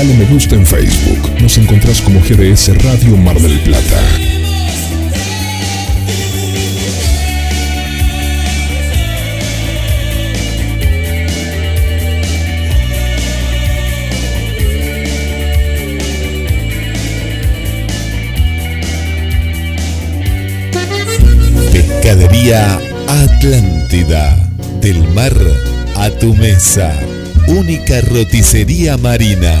Dale me gusta en Facebook. Nos encontrás como GDS Radio Mar del Plata. Pescadería Atlántida. Del mar a tu mesa. Única roticería marina.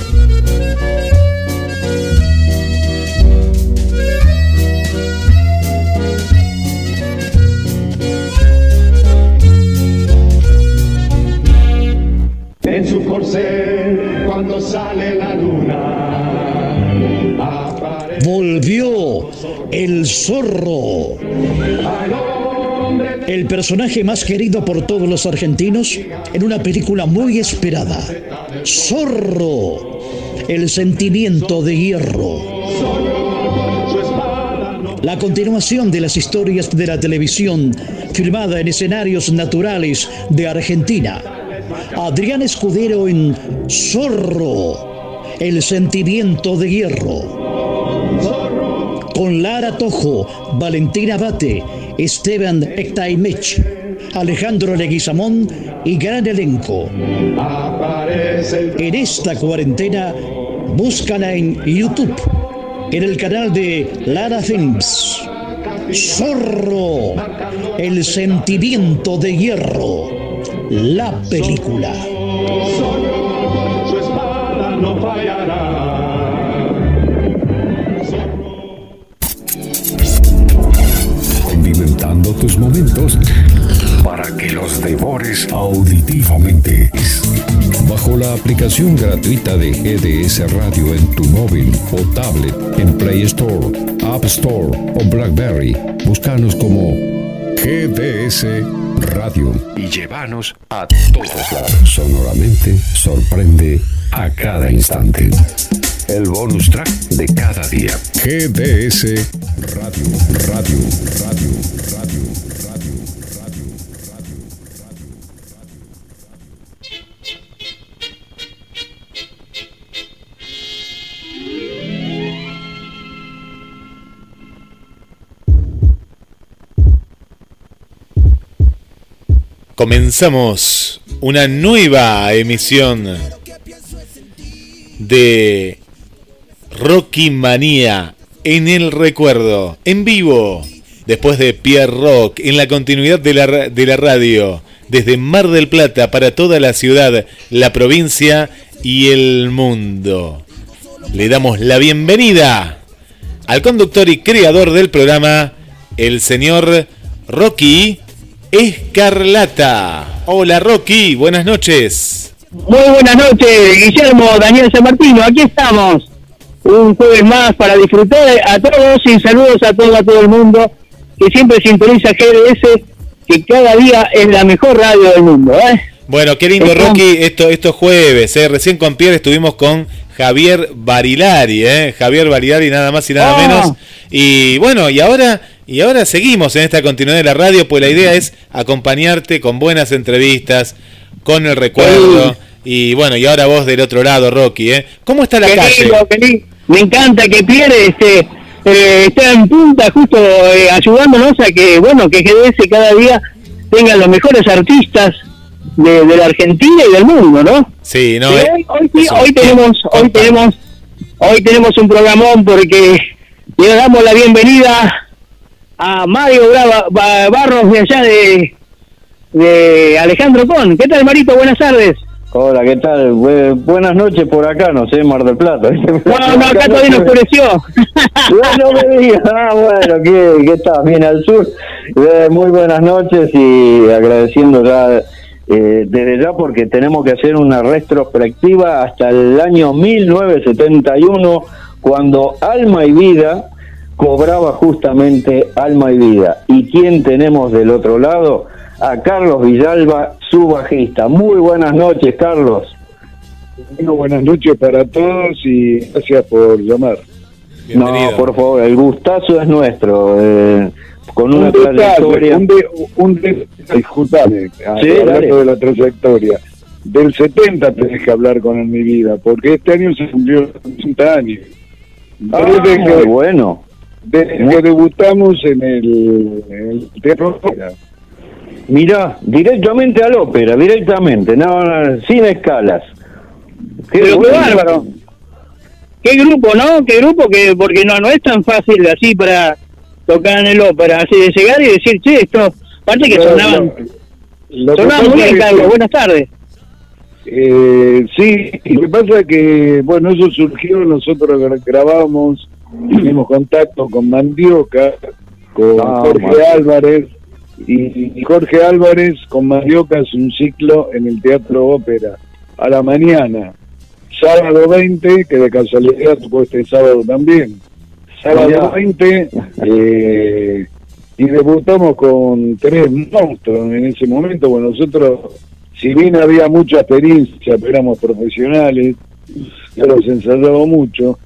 Zorro. El personaje más querido por todos los argentinos en una película muy esperada. Zorro. El sentimiento de hierro. La continuación de las historias de la televisión filmada en escenarios naturales de Argentina. Adrián Escudero en Zorro. El sentimiento de hierro. Con Lara Tojo, Valentina Bate, Esteban Ectaimech, Alejandro Leguizamón y gran elenco. En esta cuarentena, búscala en YouTube, en el canal de Lara Films. Zorro, el sentimiento de hierro, la película. su espada no fallará. Tus momentos para que los devores auditivamente. Bajo la aplicación gratuita de GDS Radio en tu móvil o tablet en Play Store, App Store o Blackberry, búscanos como GDS Radio y llévanos a todos lados. Sonoramente sorprende a cada instante. El bonus track de cada día. GDS Radio, Radio, Radio, Radio, Radio, Radio, Radio, Comenzamos una nueva emisión de Rocky Manía en el recuerdo, en vivo, después de Pierre Rock, en la continuidad de la, de la radio, desde Mar del Plata para toda la ciudad, la provincia y el mundo. Le damos la bienvenida al conductor y creador del programa, el señor Rocky Escarlata. Hola Rocky, buenas noches. Muy buenas noches, Guillermo, Daniel San Martino, aquí estamos. Un jueves más para disfrutar a todos y saludos a todo, a todo el mundo que siempre sintoniza GDS, que cada día es la mejor radio del mundo. ¿eh? Bueno, qué lindo Estamos- Rocky, esto, estos jueves, ¿eh? recién con Pierre estuvimos con Javier Barilari, ¿eh? Javier Barilari nada más y nada Ah. menos. Y bueno, y ahora, y ahora seguimos en esta continuidad de la radio, pues la idea es acompañarte con buenas entrevistas, con el recuerdo. Y bueno, y ahora vos del otro lado, Rocky, ¿eh? ¿Cómo está la Qué calle? lindo, qué lindo. Me encanta que Pierre este, eh, esté en punta justo eh, ayudándonos a que, bueno, que GDS cada día tenga los mejores artistas de, de la Argentina y del mundo, ¿no? Sí, no, eh, hoy, hoy hoy tenemos, hoy tenemos, hoy tenemos un programón porque le damos la bienvenida a Mario Brava- Ba- Barros de allá de, de Alejandro Con. ¿Qué tal, Marito? Buenas tardes. Hola, ¿qué tal? Bu- buenas noches por acá, no sé, Mar del Plata. No, no, acá todavía no oscureció. No, no me digas, ah, bueno, ¿qué, qué estás? Bien al sur. Eh, muy buenas noches y agradeciendo ya eh, desde ya porque tenemos que hacer una retrospectiva hasta el año 1971 cuando Alma y Vida cobraba justamente Alma y Vida. ¿Y quién tenemos del otro lado? A Carlos Villalba, su bajista. Muy buenas noches, Carlos. Bueno, buenas noches para todos y gracias por llamar. Bienvenido. No, por favor, el gustazo es nuestro. eh, con una un detalle, trayectoria. un, de, un de- Sí, hablando de la trayectoria. Del 70 tenés que hablar con En mi vida, porque este año se cumplió 80 años. Ah, que, bueno. Desde que debutamos en el, en el Teatro Ópera. Mira, directamente al ópera, directamente, no, no, sin escalas. Qué Pero qué bárbaro. Qué grupo, ¿no? Qué grupo que, porque no, no es tan fácil así para tocar en el ópera, así de llegar y decir, che, esto, aparte que sonaban, lo- sonaban muy bien, Carlos, buenas tardes. Eh, sí, lo que pasa es que, bueno, eso surgió, nosotros gra- grabamos, tuvimos contacto con Mandioca, con Ah, Jorge. Álvarez, y, y Jorge Álvarez con Mandioca hace un ciclo en el Teatro Ópera, a la mañana, sábado 20, que de casualidad tocó este sábado también, sábado Mirá. 20, eh, y debutamos con tres monstruos en ese momento, bueno, nosotros si bien había mucha experiencia, pero éramos profesionales, yo los ensayaba mucho,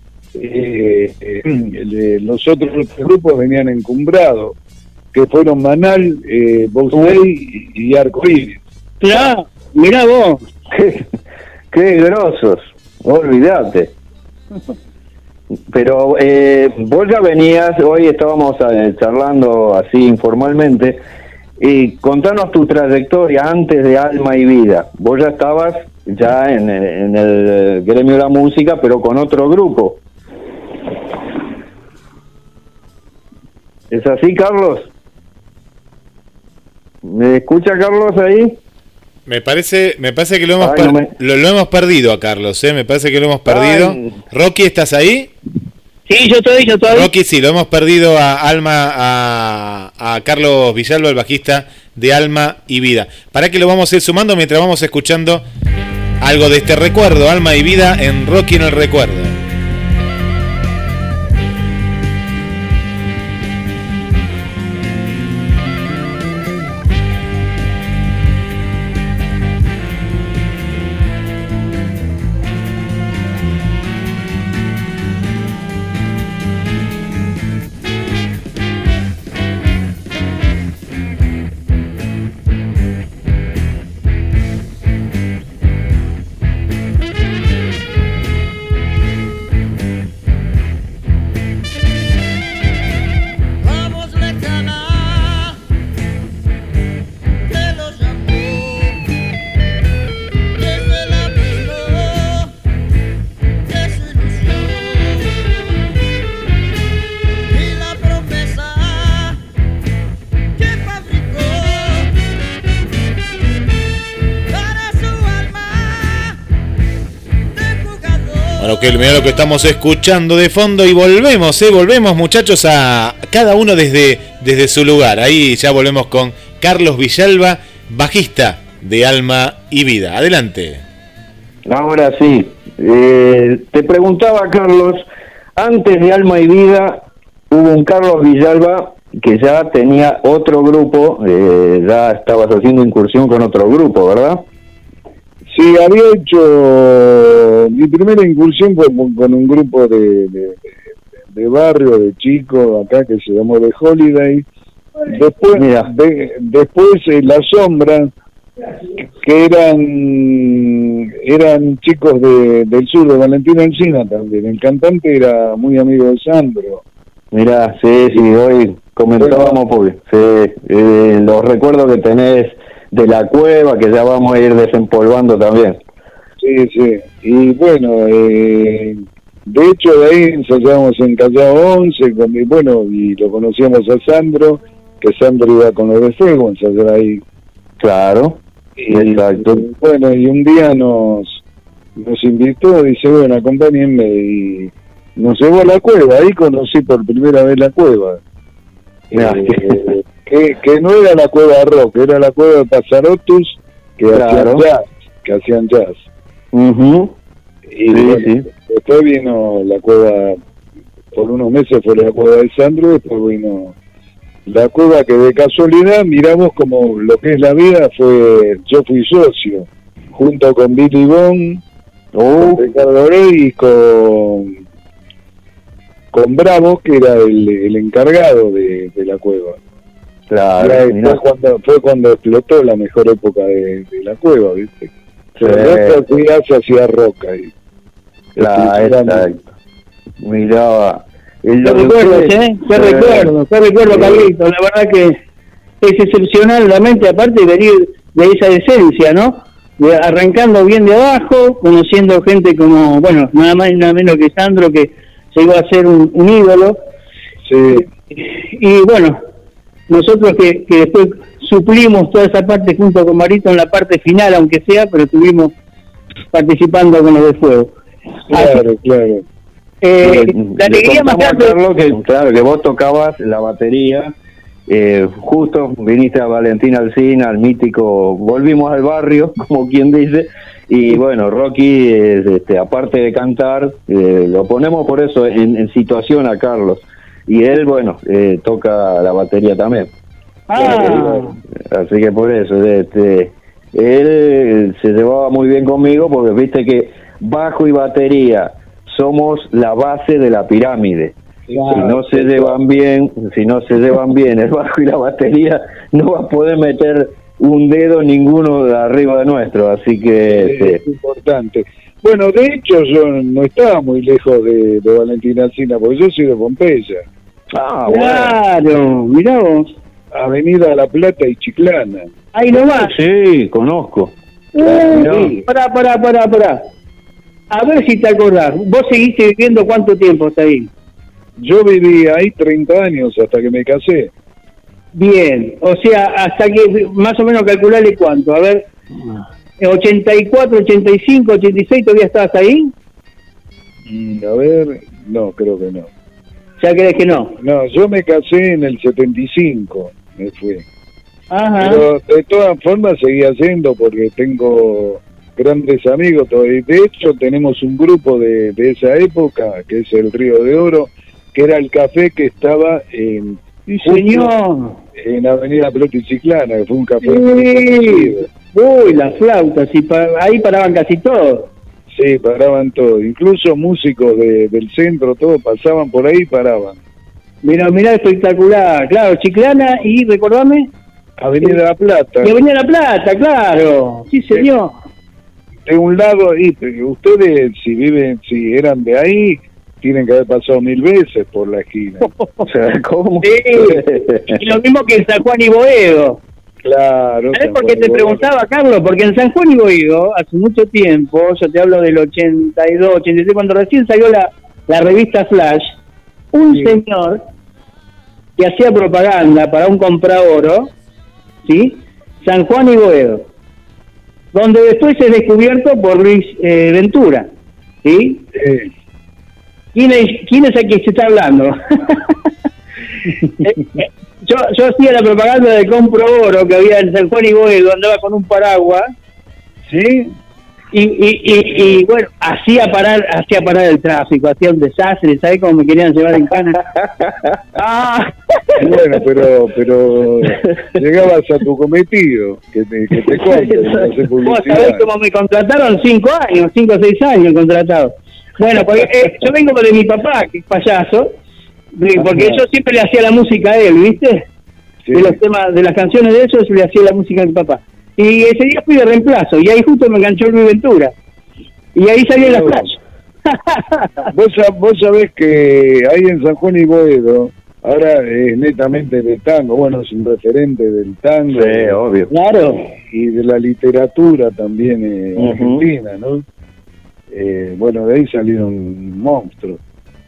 eh, eh, los otros grupos venían encumbrados, que fueron Manal, eh, Box Day y, y Arco Iris. Mirá, vos. Qué, qué grosos, olvídate. Pero eh, vos ya venías, hoy estábamos eh, charlando así informalmente, y contanos tu trayectoria antes de Alma y Vida. Vos ya estabas ya en, en el gremio de la música, pero con otro grupo. ¿Es así, Carlos? ¿Me escucha Carlos ahí? Me parece, me parece que lo hemos, Ay, per- no me- lo, lo hemos perdido a Carlos, ¿eh? Me parece que lo hemos perdido. Ay. Rocky, ¿estás ahí? Sí, yo estoy, yo estoy. Rocky, sí, lo hemos perdido a Alma, a, a Carlos Villalba, el bajista de Alma y Vida. ¿Para que lo vamos a ir sumando mientras vamos escuchando algo de este recuerdo, Alma y Vida en Rocky en el recuerdo? Lo que estamos escuchando de fondo y volvemos, ¿eh? Volvemos muchachos a cada uno desde, desde su lugar. Ahí ya volvemos con Carlos Villalba, bajista de Alma y Vida. Adelante. Ahora sí, eh, te preguntaba Carlos, antes de Alma y Vida hubo un Carlos Villalba que ya tenía otro grupo, eh, ya estabas haciendo incursión con otro grupo, ¿verdad? Sí, había hecho mi primera incursión fue con un grupo de, de, de barrio, de chicos acá que se llamó The Holiday. Después, de- después eh, La Sombra, que eran eran chicos de, del sur, de Valentina Encina también. El cantante era muy amigo de Sandro. Mira, sí, sí, hoy comentábamos porque sí, eh, los recuerdos que tenés de la cueva que ya vamos a ir desempolvando también. Sí, sí. Y bueno, eh, de hecho de ahí ensayábamos en Callao 11, con, y bueno, y lo conocíamos a Sandro, que Sandro iba con los de Fuego a ensayar ahí. Claro, Y, exacto. Bueno, y un día nos, nos invitó, dice, bueno, acompáñenme, y nos llevó a la cueva, ahí conocí por primera vez la cueva. Eh, que, que no era la cueva rock, era la cueva de Pasarotus, que Claro. hacían jazz, que hacían jazz. Ujú. Y Sí, bueno, sí. después vino la cueva, por unos meses fue la cueva de Sandro, después vino la cueva que de casualidad miramos como lo que es la vida fue, yo fui socio, junto con Billy Bond, Uh, con Ricardo Rey y con, con Bravo, que era el, el encargado de, de la cueva. Claro, ahí fue, cuando, fue cuando explotó la mejor época de, de la cueva, ¿viste? Sí. Resto hacía, se hacía roca. Y, Claro, exacto. Miraba. El Qué recuerdos, ¿eh? Qué recuerdo, qué recuerdo, Carlitos. La verdad que es excepcional la mente, aparte de venir de esa esencia, ¿no? De- arrancando bien de abajo, conociendo gente como, bueno, nada más y nada menos que Sandro, que llegó a ser un, un ídolo. Sí, Y bueno, nosotros que, que después suplimos toda esa parte junto con Marito en la parte final, aunque sea, pero estuvimos participando con los de fuego. Así- claro, claro. eh, Le- la le alegría más grande Carlos que, claro, que vos tocabas la batería, eh, justo viniste a Valentín Alcina, al mítico, volvimos al barrio, como quien dice, y bueno, Rocky, eh, este, aparte de cantar, eh, lo ponemos por eso en, en situación a Carlos, y él, bueno, eh, toca la batería también. Ah, Así que por eso, este, él se llevaba muy bien conmigo porque viste que bajo y batería somos la base de la pirámide. Si no se llevan bien, si no se llevan bien el bajo y la batería, no va a poder meter un dedo ninguno de arriba de nuestro. Así que, este, es importante. Bueno, de hecho yo no estaba muy lejos de, de Valentín Alcina, porque yo soy de Pompeya, ah, bueno. claro, mirá vos. Avenida La Plata y Chiclana. Ahí nomás. Sí, conozco. Uh, pará, pará, pará, pará. A ver si te acordás. ¿Vos seguiste viviendo cuánto tiempo hasta ahí? Yo viví ahí 30 años hasta que me casé. Bien, o sea, hasta que más o menos calcularle cuánto. A ver, 84, 85, 86, ¿todavía estabas ahí? Mm, A ver, no, creo que no. ¿Ya crees que no? No, yo me casé en el 75, me fui. Ajá. Pero de todas formas seguía yendo porque tengo grandes amigos todavía. De hecho, tenemos un grupo de, de esa época, que es el Río de Oro, que era el café que estaba en, Sí, señor. en Avenida Plata y Chiclana, que fue un café Sí. Uy, las flautas, y pa- ahí paraban casi todos. Sí, paraban todo. Incluso músicos de- del centro, todos pasaban por ahí y paraban. Mira, mira, espectacular. Claro, Chiclana y, recordame, Avenida La Plata. y Avenida La Plata, claro. Sí, señor. de un lado, y ustedes si viven, si eran de ahí, tienen que haber pasado mil veces por la esquina. O sea, ¿cómo? Sí, y lo mismo que en San Juan y Boedo. Claro. ¿Sabes por qué te preguntaba, Carlos? Porque en San Juan y Boedo, hace mucho tiempo, yo te hablo del 82, 83, cuando recién salió la, la revista Flash, un Sí. señor que hacía propaganda para un comprador, ¿sí? San Juan y Boedo, donde después es descubierto por Luis eh, Ventura, ¿sí? Sí. ¿Quién es, ¿Quién es el que se está hablando? Eh, eh, yo, yo hacía la propaganda de Compro Oro que había en San Juan y Boedo, andaba con un paraguas, ¿sí? Y, y, y, y, bueno, hacía parar, hacía parar el tráfico, hacía un desastre, ¿sabes cómo me querían llevar en cana? ah, Bueno, pero pero llegabas a tu cometido, que te, que te Vos sabés cómo me contrataron cinco años, cinco o seis años contratado. Bueno, porque eh, yo vengo de mi papá, que es payaso, de- porque yo siempre le hacía la música a él, ¿viste? Sí. De los temas, de las canciones de ellos, le hacía la música a mi papá. Y ese día fui de reemplazo, y ahí justo me enganchó Luis Ventura. Y ahí salió la Claro. flash. Vos, vos sabés que ahí en San Juan y Boedo, ahora es netamente de tango, bueno, es un referente del tango Sí, obvio. claro. y de la literatura también eh, argentina, ¿no? Eh, bueno, de ahí salieron monstruos.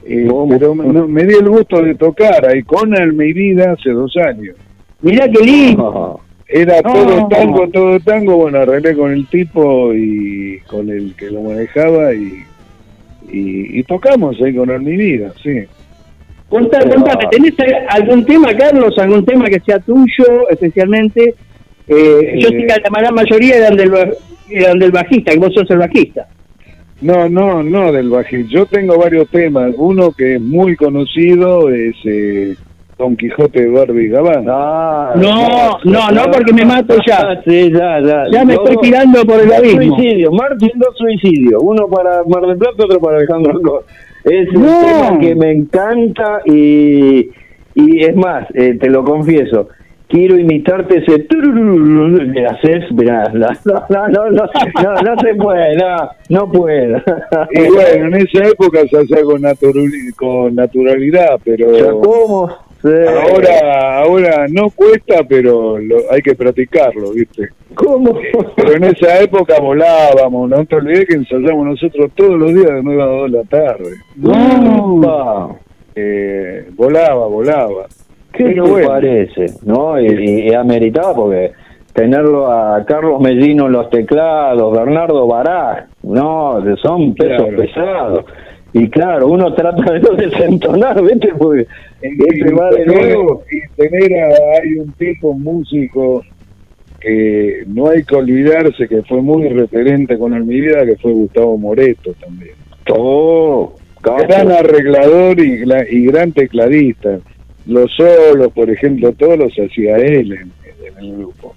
Eh, pero me, no- me di el gusto de tocar ahí con Almeida hace dos años. Mirá qué lindo. Ah, Era No. todo tango, todo tango, bueno, arreglé con el tipo y con el que lo manejaba y, y, y tocamos ahí con Almeida, sí. Contá- contame, ¿tenés algún tema, Carlos, algún tema que sea tuyo especialmente? Eh, yo sé que la mayoría eran del, eran del bajista, que vos sos el bajista. No, no, no del bajista. Yo tengo varios temas. Uno que es muy conocido es eh, Don Quijote de Barbie Gabán. Ah, No, no, no, porque me mato ya. Sí, ya, ya. Ya me estoy tirando por el dos abismo. suicidios, Martín, dos suicidios. Uno para Mar del Plata, otro para Alejandro Alcor. Es un tema que me encanta y, y es más, eh, te lo confieso. Quiero imitarte ese ¿le haces? Mirá, no, no, no, no, no, no, no se puede, no, no puedo. Y bueno, en esa época se hacía con, con naturalidad, pero ¿Cómo? Sí. ahora ahora no cuesta, pero lo- hay que practicarlo, ¿viste? ¿Cómo? Pero en esa época volábamos, no te olvides que ensayamos nosotros todos los días de 9 a 2 de la tarde. Upa. Eh, volaba, volaba. ¿Qué Pero te bueno. parece? ¿No? Y, y, ameritaba porque tenerlo a Carlos Mellino en los teclados, Bernardo Baraj, no, son pesos Claro. pesados. Y claro, uno trata de no desentonar, ¿viste? Porque este va de nuevo. y tener a, hay un tipo músico que no hay que olvidarse que fue muy referente con el mi vida que fue Gustavo Moreto también Oh, gran arreglador y, gla- y gran tecladista los solos por ejemplo todos los hacía él en, en el grupo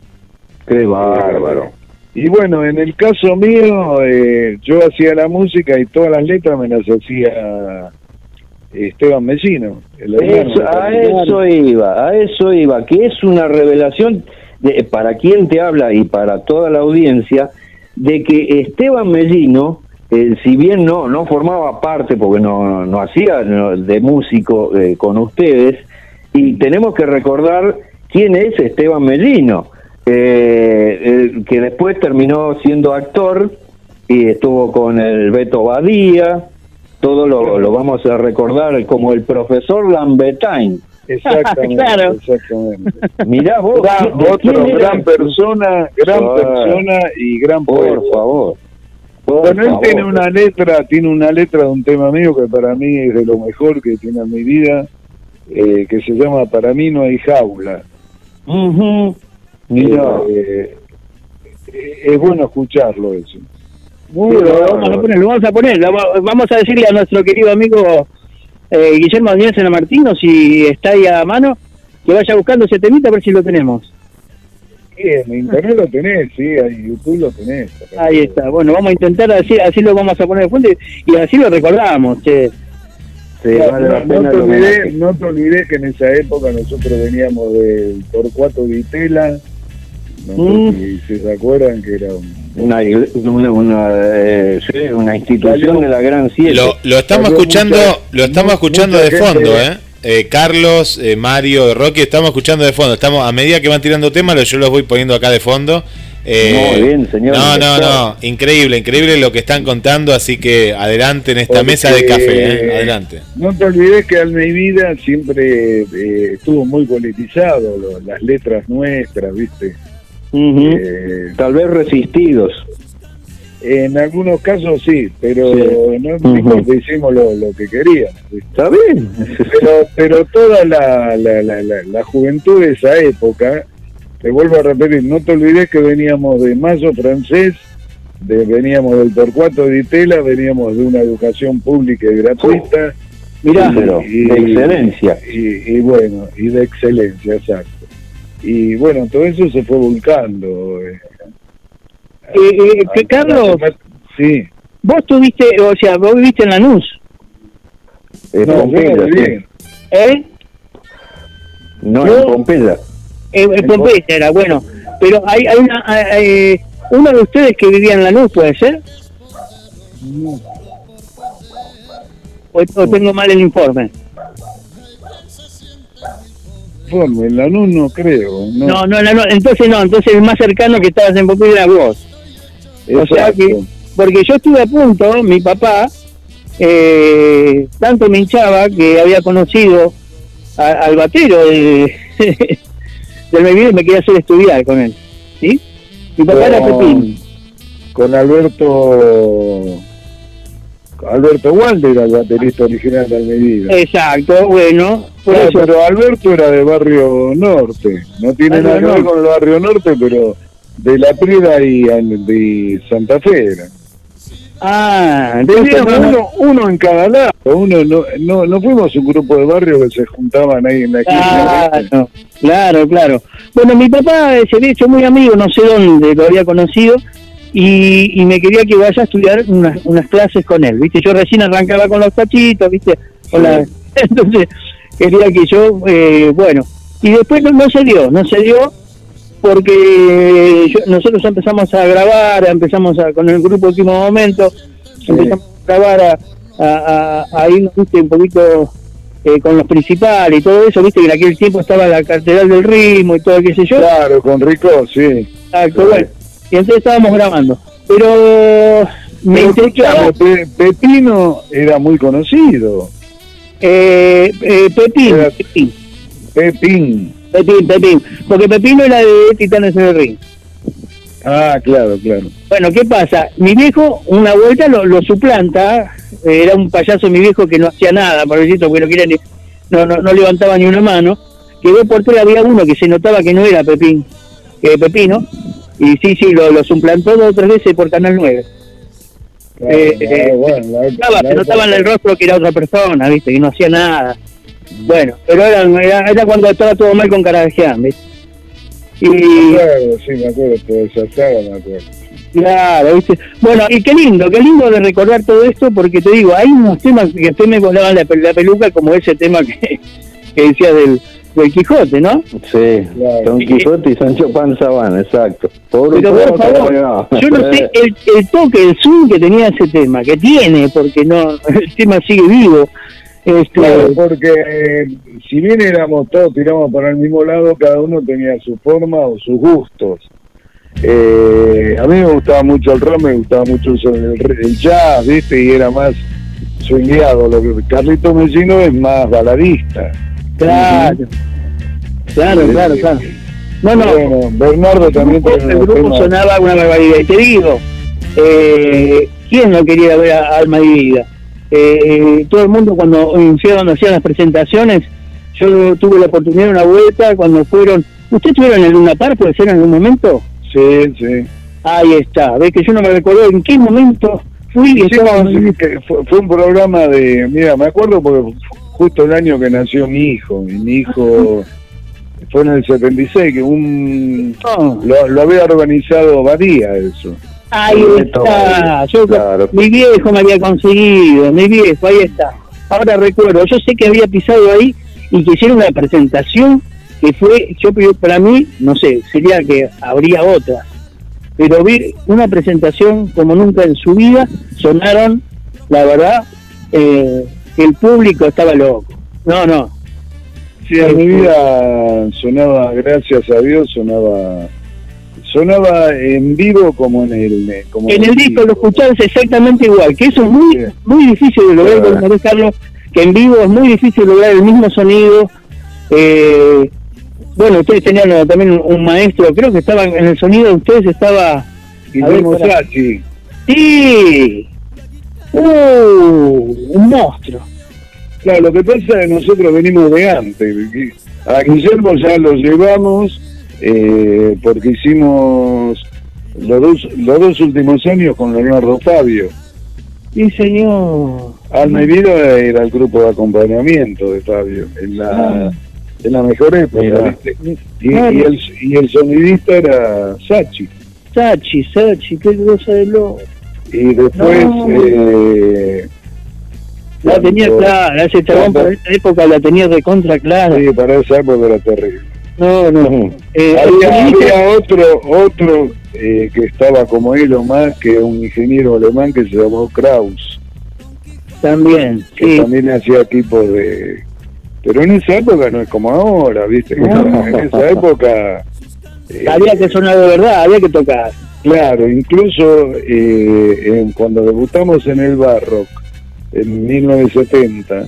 Qué bárbaro. y bueno en el caso mío eh, yo hacía la música y todas las letras me las hacía Esteban Mellino Eso- a eso iba, a eso iba, que es una revelación de, para quien te habla y para toda la audiencia, de que Esteban Mellino, eh, si bien no no formaba parte, porque no, no hacía no, de músico eh, con ustedes, y tenemos que recordar quién es Esteban Mellino, eh, eh, que después terminó siendo actor y estuvo con el Beto Badía, todo lo, lo vamos a recordar como el profesor Lambertain. Exactamente, Claro. exactamente. Mirá vos, Gran- gran persona, gran Ah. persona y gran poeta. Por favor. Por Bueno, él favor. tiene una letra, tiene una letra de un tema mío que para mí es de lo mejor que tiene en mi vida, eh, que se llama Para mí no hay jaula. Ujú. Mirá. Eh, eh, es bueno escucharlo eso. Muy bien, lo vamos a poner, lo vamos a poner. Lo Vamos a decirle a nuestro querido amigo eh, Guillermo Daniel Sena Martino, si está ahí a mano, que vaya buscando ese temita a ver si lo tenemos. Sí, en internet lo tenés, sí, en YouTube lo tenés. Ahí está. Bueno, vamos a intentar así, así lo vamos a poner de fuente y así lo recordamos. Che. Sí, No, vale la no, pena no te olvidé, homenaje. no te olvidé que en esa época nosotros veníamos del Torcuato Vitela, no sé Mm. si, si se acuerdan que era un... Una, una, una, eh, una institución de la Gran Siete. Lo, lo estamos escuchando, mucha- lo estamos escuchando de fondo, ¿eh? Eh, Carlos, eh, Mario, Rocky, estamos escuchando de fondo. Estamos a medida que van tirando temas, yo los voy poniendo acá de fondo. Eh, Muy bien, señor No, no, director. no, increíble, increíble lo que están contando, así que adelante en esta Porque, mesa de café, ¿eh? adelante. No te olvides que Alma Vida siempre eh, estuvo muy politizado, lo- las letras nuestras, ¿viste? Eh, Tal vez resistidos. en algunos casos sí, pero Sí. no importa, hicimos lo, lo que queríamos. ¿viste? ¿Está bien? Pero, pero toda la, la, la, la, la juventud de esa época, te vuelvo a repetir, no te olvides que veníamos de Mazo francés, de, veníamos del Torcuato de Itela, veníamos de una educación pública y gratuita. Mirá, pero de excelencia. Y, y bueno, y de excelencia, exacto. Y bueno, todo eso se fue volcando. eh. Eh, eh, que Carlos, Sí, vos tuviste, o sea, vos viviste en Lanús, Eh, no, Pompeya, no sí. ¿eh? No, Yo- en Pompeya. Eh, en Pompeya era, bueno. Pero hay, hay una, eh, uno de ustedes que vivía en Lanús, ¿puede ser? O, o tengo mal el informe. Informe, en Lanús no creo. No, No, no, no, no, entonces no, entonces el más cercano que estabas en Pompeya era vos. O sea Exacto. que, porque yo estuve a punto, mi papá, eh, tanto me hinchaba que había conocido a- al batero de, del Melville y me quería hacer estudiar con él. ¿Sí? Mi papá era Pepín. con Alberto Alberto Walde era el baterista original de Almeida. Exacto, bueno, por Claro, eso. pero Alberto era de Barrio Norte, no tiene Ah, nada que ver con el Barrio Norte, pero de La Prida y de Santa Fe era. Ah, entonces uno, uno en cada lado, uno no, no, no fuimos un grupo de barrio que se juntaban ahí en la esquina. ¿viste? Claro, claro, claro. Bueno, mi papá se había hecho muy amigo, no sé dónde lo había conocido, y, y me quería que vaya a estudiar unas, unas clases con él, ¿viste? Yo recién arrancaba con los tachitos, ¿viste? Con la- entonces quería que yo, eh, bueno, y después no, no se dio, no se dio porque yo- nosotros empezamos a grabar, empezamos a, con el grupo Último Momento, empezamos a grabar, a, a, a- a irnos, ¿viste? Un poquito eh, con los principales y todo eso, ¿viste? Que en aquel tiempo estaba la catedral del ritmo y todo, qué sé yo. Claro, con Rico, sí. Exacto, bueno. Y entonces estábamos grabando. Pero me interesaba Pe- Pepino era muy conocido. eh, eh, Pepín, Era- Pepín, Pepín. Pepín, Pepín. Porque Pepino era de Titanes en el Ring. Ah, claro, claro. Bueno, ¿qué pasa? Mi viejo una vuelta lo, lo suplanta, eh, era un payaso mi viejo que no hacía nada, por decirlo, porque no, quería ni- no, no, no levantaba ni una mano. Quedó por tres, había uno que se notaba que no era Pepín, que Pepino, y sí, sí, lo, lo suplantó dos o tres veces por Canal 9. Claro, Eh, ah, eh, bueno, la- Notaba, se notaba en el rostro que era otra persona, ¿viste? Que no hacía nada. Bueno, pero era, era, era cuando estaba todo mal con Carajeán, ¿viste? Y, Claro, sí, me acuerdo, toda esa saga me acuerdo. Claro, ¿viste? Bueno, y qué lindo, qué lindo de recordar todo esto, porque te digo, hay unos temas que después me volaban la, la peluca, como ese tema que, que decía del, del Quijote, ¿no? Sí, Claro. Don Quijote y Sancho Panza van, exacto. Pobre Pero por favor, no. yo no sé el, el toque, el zoom que tenía ese tema, que tiene, porque no el tema sigue vivo. Este, Claro, porque eh, si bien éramos todos, tiramos para el mismo lado, cada uno tenía su forma o sus gustos. Eh, a mí me gustaba mucho el rock, me gustaba mucho el, el jazz, ¿viste? Y era más swingueado. Lo que Carlito Mellino es más baladista. claro, claro, claro, claro. No, no, Bueno, Bernardo también el grupo temas- sonaba una barbaridad. Y te digo, eh, ¿quién no quería ver a Alma y Vida? Eh, todo el mundo cuando cuando hacían las presentaciones, yo tuve la oportunidad de una vuelta cuando fueron. ¿Ustedes estuvieron en Luna Park, puede ser en algún momento? Sí, sí. Ahí está, ves que yo no me recuerdo en qué momento fui estaba... sí, fue, fue un programa de, mira, me acuerdo porque justo el año que nació mi hijo, y mi hijo fue en el 76, que un No, lo, lo había organizado Badía eso. Ahí está, yo, claro. mi viejo me había conseguido, mi viejo, ahí está. Ahora recuerdo, yo sé que había pisado ahí y que hicieron una presentación que fue, yo para mí, no sé, sería que habría otra, pero vi una presentación como nunca en su vida, sonaron, la verdad, eh, que el público estaba loco. No, no, Sí, en mi vida sonaba, gracias a Dios, sonaba sonaba en vivo como en el como en el disco lo escuchabas exactamente igual, que eso es muy, Sí. muy difícil de lograr, Claro. Carlos, que en vivo es muy difícil lograr el mismo sonido. Eh, bueno, ustedes tenían eh, también un, maestro, creo que estaba en el sonido de ustedes estaba... Guillermo a ver. Sacchi. ¡Sí! ¡Uh! Un monstruo. Claro, lo que pasa es que nosotros venimos de antes. A Guillermo ya lo llevamos eh, porque hicimos los dos, los dos últimos años con Leonardo Fabio. Sí, señor. Alma y Vida era el grupo de acompañamiento de Fabio en la, Ah. en la mejor época. ¿viste? Y, y el, y el sonidista era Sachi. Sachi, Sachi, qué cosa de loco. Y después... No. eh, La tenía clara, ese chabón para esa época la tenía de contra clara. Sí, para esa época era terrible. No, no. Eh, había, otro otro eh, que estaba como él o más que un ingeniero alemán que se llamó Kraus También, que sí. también hacía equipos de pero en esa época no es como ahora viste No. en esa época eh, Había que sonar de verdad, había que tocar. claro incluso eh, en- cuando debutamos en el Barrock en 1970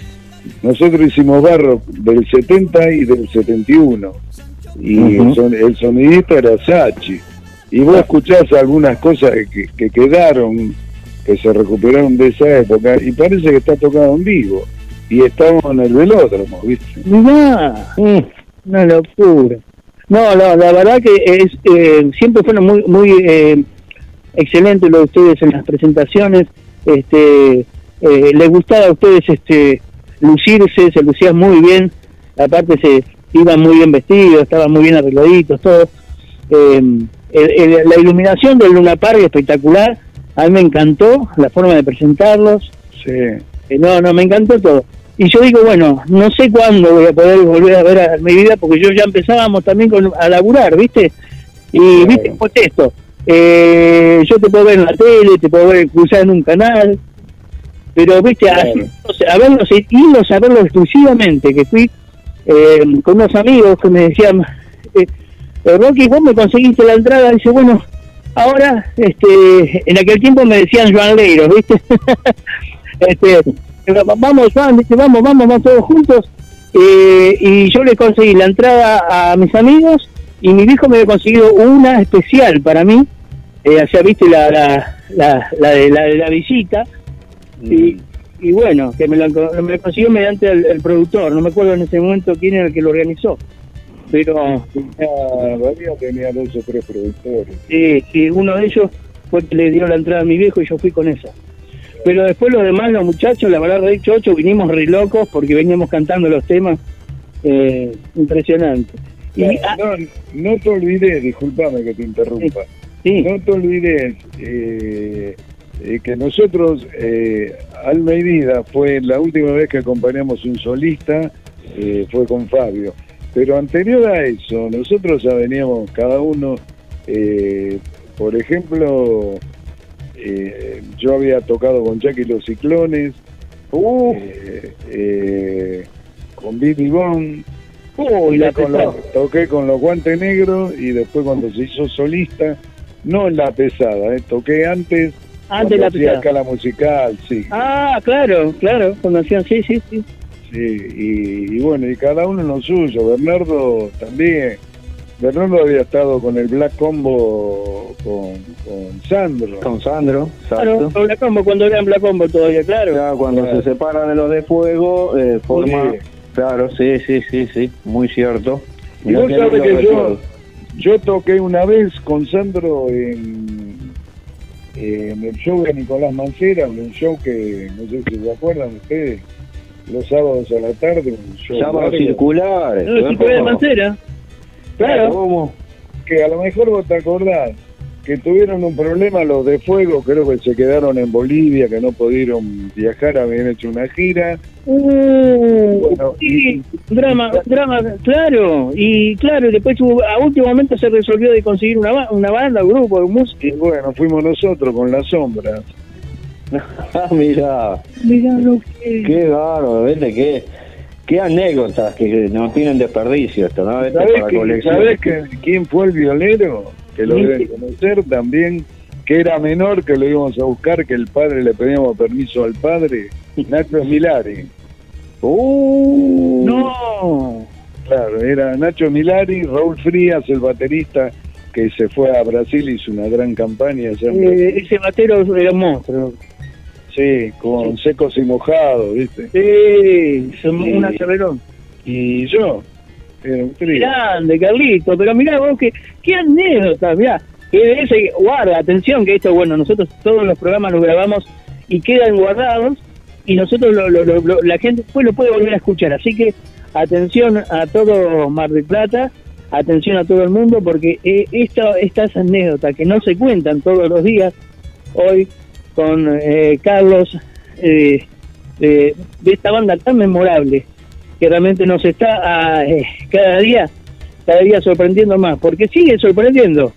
nosotros hicimos Barrock del 70 y del 71 y Ujú. el, son- el sonidista era Sachi. Y vos escuchás algunas cosas que, que quedaron, que se recuperaron de esa época, y parece que está tocado en vivo. Y estamos en el velódromo, ¿viste? Mirá, una locura. No, no, la verdad que es eh, siempre fueron muy muy eh, excelentes lo de ustedes en las presentaciones. Este, eh, les gustaba a ustedes este lucirse, se lucían muy bien. Aparte se iban muy bien vestidos, estaban muy bien arregladitos, todo. Eh, el- el- la iluminación del Luna Park espectacular. A mí me encantó la forma de presentarlos. Sí. Eh, no, no, me encantó todo. Y yo digo, bueno, no sé cuándo voy a poder volver a ver a mi vida, porque yo ya empezábamos también con, a laburar, ¿viste? Y, ¿viste? Pues esto, eh, yo te puedo ver en la tele, te puedo ver cruzar en un canal, pero, ¿viste? Así, o sea, a verlos, irlos a verlos exclusivamente, que fui eh, con unos amigos que me decían, eh, eh, Rocky, vos me conseguiste la entrada, dice, bueno, ahora, este, en aquel tiempo me decían Joan Leiros, ¿viste? este, vamos, Juan, dice, vamos, vamos, vamos todos juntos. Eh, y yo le conseguí la entrada a mis amigos y mi hijo me había conseguido una especial para mí. Eh, o sea, viste la, la, la, la de, la de la visita. Y, y bueno, que me lo, me lo consiguió mediante el, el productor. No me acuerdo en ese momento quién era el que lo organizó. Pero Bahía tenía dos o tres productores. Sí, sí, uno de ellos fue el que le dio la entrada a mi viejo y yo fui con esa. Pero después los demás, los muchachos, la verdad, de Chocho, vinimos re locos porque veníamos cantando los temas. Eh, impresionante. Y, ah, No, no te olvides, discúlpame que te interrumpa. sí, No te olvides eh, eh, que nosotros, eh, Alma y Vida, fue la última vez que acompañamos un solista, eh, fue con Fabio. Pero anterior a eso, nosotros ya veníamos cada uno, eh, por ejemplo, eh, yo había tocado con Jackie los Ciclones, eh, con Billy Bond, la toqué, con los, toqué con los guantes negros y después cuando se hizo solista, no en la pesada, eh, toqué antes, Antes cuando la hacía pesada. acá la musical, sí. Ah, claro, claro, cuando hacían, sí, sí, sí. Sí, y, y bueno, y cada uno en lo suyo. Bernardo también. Bernardo había estado con el Black Combo con, con Sandro. Con Sandro, Claro, exacto. con Black Combo, cuando era en Black Combo todavía, claro. Ya cuando Claro. se separan de los de fuego, eh, forma. Sí. Claro, sí, sí, sí, sí, muy cierto. Y vos sabés que yo, yo toqué una vez con Sandro en, en el show de Nicolás Mancera, un show que no sé si se acuerdan ustedes, los sábados a la tarde, un show Sábados circulares. No, de Mancera. Claro. ¿Cómo? que a lo mejor vos te acordás que tuvieron un problema los de fuego, creo que se quedaron en Bolivia, que no pudieron viajar, habían hecho una gira. Uh, Bueno, sí, drama, drama, claro. Y claro, y después hubo- a último momento se resolvió de conseguir una, ba- una banda, un grupo de música. Y bueno, fuimos nosotros con las sombras. Ah, mira, Mirá lo que... qué bárbaro, ¿viste? Qué, qué anécdotas que no tienen desperdicio esto, ¿no? ¿Sabés, para que, colección. ¿Sabés que, quién fue el violero? Que lo deben conocer también, que era menor, que lo íbamos a buscar, que el padre le pedíamos permiso al padre, Nacho Milari. Uh, No. Claro, era Nacho Milari, Raúl Frías, el baterista que se fue a Brasil, hizo una gran campaña. Eh, ese batero era un monstruo. Sí, con secos y mojados, ¿viste? Sí, un acerrerón. Y yo, Grande, Carlito, pero mirá vos, que, qué anécdota, mirá. Que de ese, guarda, atención, que esto, bueno, nosotros todos los programas los grabamos y quedan guardados y nosotros, lo- lo- lo- la gente después lo puede volver a escuchar. Así que atención a todo Mar del Plata, atención a todo el mundo, porque eh, esta, estas anécdotas que no se cuentan todos los días, hoy con eh, Carlos, eh, eh, de esta banda tan memorable, que realmente nos está ah, eh, cada día cada día sorprendiendo más, porque sigue sorprendiendo,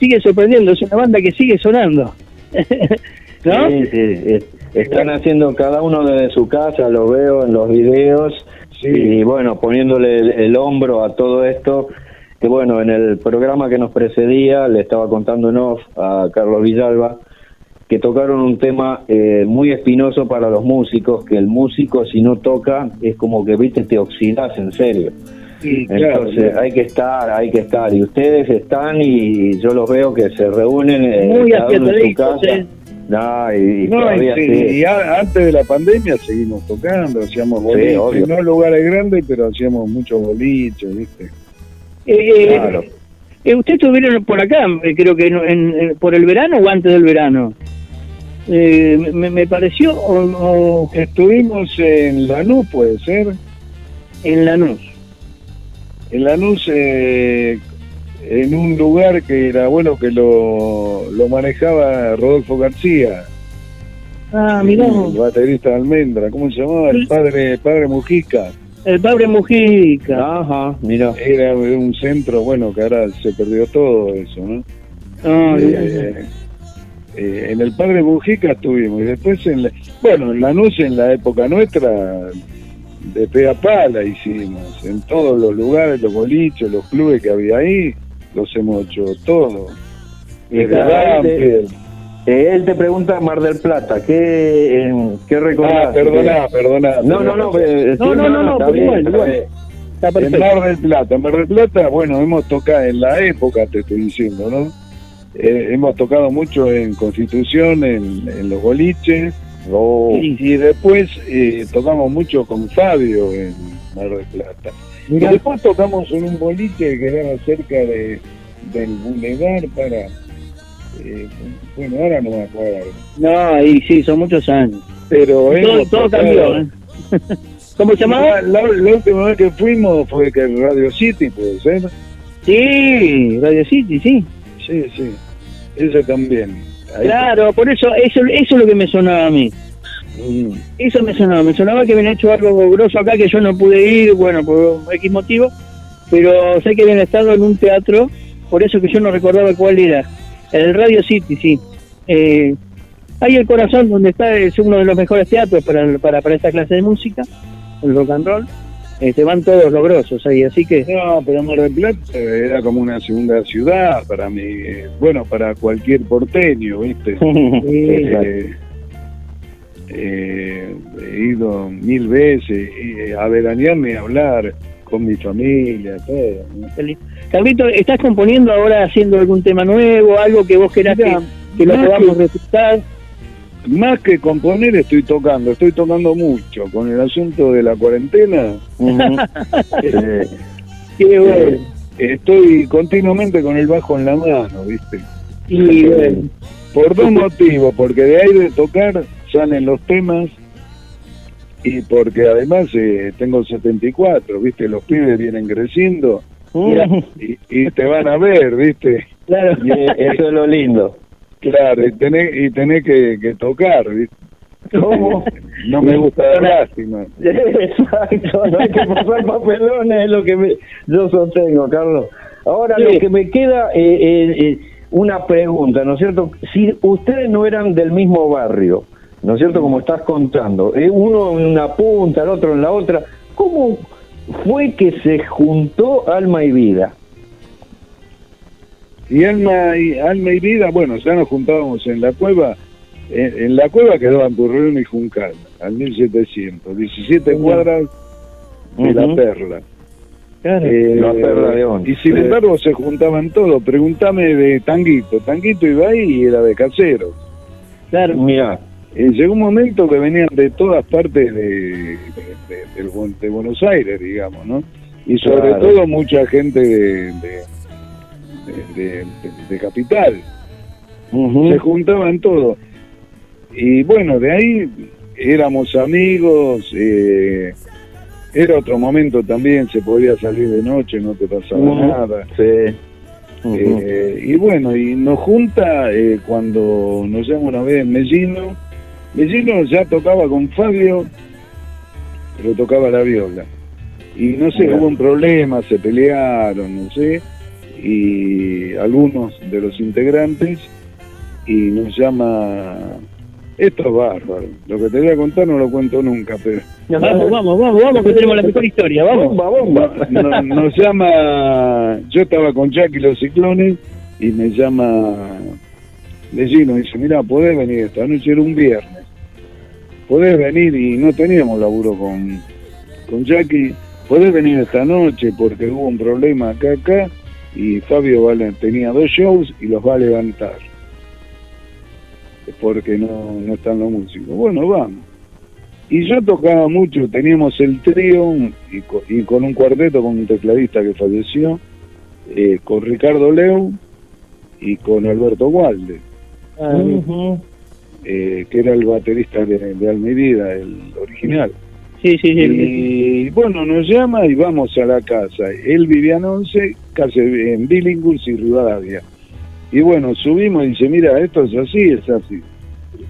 sigue sorprendiendo, es una banda que sigue sonando. ¿No? Sí, sí, es- están haciendo cada uno desde su casa, lo veo en los videos, Sí. y bueno, poniéndole el, el hombro a todo esto, que bueno, en el programa que nos precedía, le estaba contando en off a Carlos Villalba, que tocaron un tema eh, muy espinoso para los músicos, que el músico si no toca es como que, viste, te oxidas en serio. Sí, claro, Entonces claro. hay que estar, hay que estar. Y ustedes están y yo los veo que se reúnen eh, Muy cada uno en su casa. eh. No, y, No, y, todavía sí, sí. y a- antes de la pandemia seguimos tocando, hacíamos boliches, obvio. no en lugares grandes, pero hacíamos muchos boliches, ¿viste? Eh, Claro. eh, ¿Ustedes estuvieron por acá, eh, creo que en- en- en- por el verano o antes del verano? Eh, me, me pareció, o, o Estuvimos en Lanús, puede ser, en Lanús. en Lanús, eh, en un lugar que era bueno que lo, lo manejaba Rodolfo García, Ah, mirá, el baterista de Almendra, ¿cómo se llamaba? El padre, padre Mujica. el padre Mujica. Ajá, mira. Era un centro, bueno, que ahora se perdió todo eso, ¿no? Ah, mirá. Eh, eh, en el Padre Mujica estuvimos y después en la, bueno en Lanús en la época nuestra de pe a pala hicimos en todos los lugares los boliches los clubes que había ahí los hemos hecho todos desde Banfield. Eh, él te pregunta Mar del Plata, ¿qué, eh, qué recordás? ah perdona perdona No, no, no. No, no, no, no, está bien, igual, está igual. bien. Está en perfecto. Mar del Plata en Mar del Plata bueno hemos tocado en la época te estoy diciendo no Eh, hemos tocado mucho en Constitución en, en los boliches Oh, Y, y después eh, tocamos mucho con Fabio en Mar del Plata. Y después tocamos en un boliche que quedaba cerca de, del Boulevard para... eh, bueno, ahora no me acuerdo. No, y sí, son muchos años. Pero Todo, todo cambió, ¿eh? ¿Cómo se llamaba? La, la- la última vez que fuimos fue que Radio City, puede ser. Sí, Radio City, sí. Sí, sí. Ese también. Ahí- Claro, por eso, eso, eso es lo que me sonaba a mí. Mm. Eso me sonaba, me sonaba que habían hecho algo grosso acá que yo no pude ir, bueno, por X motivo, pero sé que habían estado en un teatro, por eso que yo no recordaba cuál era. El Radio City, sí. Eh, ahí el corazón, donde está, es uno de los mejores teatros para, para, para esta clase de música, el rock and roll. Este, van todos los grosos ahí, así que... No, pero Mar del Plata era como una segunda ciudad para mí, eh, bueno, para cualquier porteño, ¿viste? Eh, eh, he ido mil veces y a veranear ni hablar con mi familia, todo. ¿no? Carlito, ¿estás componiendo ahora haciendo algún tema nuevo, algo que vos querás que, lo podamos que-? Más que componer estoy tocando, estoy tocando mucho con el asunto de la cuarentena. eh, bueno. estoy continuamente con el bajo en la mano, ¿viste? Y Por dos motivos, porque de ahí de tocar salen los temas y porque además eh, tengo 74, ¿viste? Los pibes vienen creciendo y, y te van a ver, ¿viste? claro. y, eh, eso es lo lindo. Claro, y tenés, y tenés que, que tocar, ¿viste? ¿Cómo? No me gusta dar lástima. Exacto, no hay que pasar papelones, es lo que me- yo sostengo, Carlos. Ahora, Sí. lo que me queda, eh, eh, eh, una pregunta, ¿no es cierto? Si ustedes no eran del mismo barrio, ¿no es cierto? Como estás contando, eh, uno en una punta, el otro en la otra, ¿cómo fue que se juntó alma y vida? Y alma y, alma y vida, bueno, ya nos juntábamos en la cueva. En, en la cueva quedó Ampurreón y Juncal, al 1700, 17 cuadras de la. Perla. Claro. Eh, La Perla de Once. Y sin embargo se juntaban todos. Pregúntame de Tanguito. Tanguito iba ahí y era de casero. claro. Mira, Eh, llegó un momento que venían de todas partes de, de- de- Buenos Aires, digamos, ¿no? Y sobre Claro. todo mucha gente de, de, de- Capital. Se juntaban todos. Y bueno, de ahí éramos amigos. eh, era otro momento también, se podía salir de noche, no te pasaba nada. Sí. Eh, y bueno, y nos junta eh, cuando nos llama una vez Mellino. Mellino ya tocaba con Fabio, pero tocaba la viola. Y no sé, hubo un problema, se pelearon, no sé, y algunos de los integrantes, y nos llama. Esto es bárbaro. Lo que te voy a contar no lo cuento nunca, pero. Vamos, vamos, vamos, vamos, que tenemos la mejor historia, vamos. Bomba, bomba. No- nos llama, yo estaba con Jack y los ciclones y me llama Mellino, dice, mira, podés venir esta noche, era un viernes, podés venir y no teníamos laburo con, con Jackie, podés venir esta noche porque hubo un problema acá, acá y Fabio tenía dos shows y los va a levantar porque no, no están los músicos. Bueno, vamos. Y yo tocaba mucho, teníamos el trío y, co- y con un cuarteto con un tecladista que falleció, eh, con Ricardo Leu y con Alberto Walde, Ujú. eh, que era el baterista de, de Vida, el original. Sí, sí, sí. Y bueno, nos llama y vamos a la casa. Él vivía en 11, casi en Billinghurst y Rivadavia. Y bueno, subimos y dice, mira, esto es así, es así.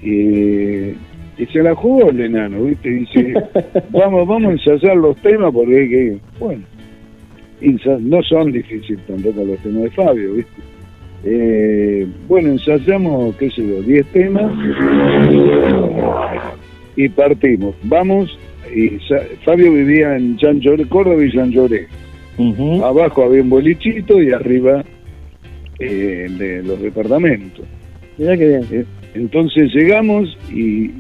Y, y se la jugó el enano, ¿viste? Y dice, vamos, vamos a ensayar los temas porque hay que, bueno, no son difíciles tampoco los temas de Fabio, ¿viste? Eh, bueno, ensayamos, qué sé yo, 10 temas y partimos. Vamos, y Sa- Fabio vivía en San Lloré, Córdoba y San Lloré. Abajo había un bolichito y arriba eh, de los departamentos. Mirá que bien. Eh, Entonces llegamos y,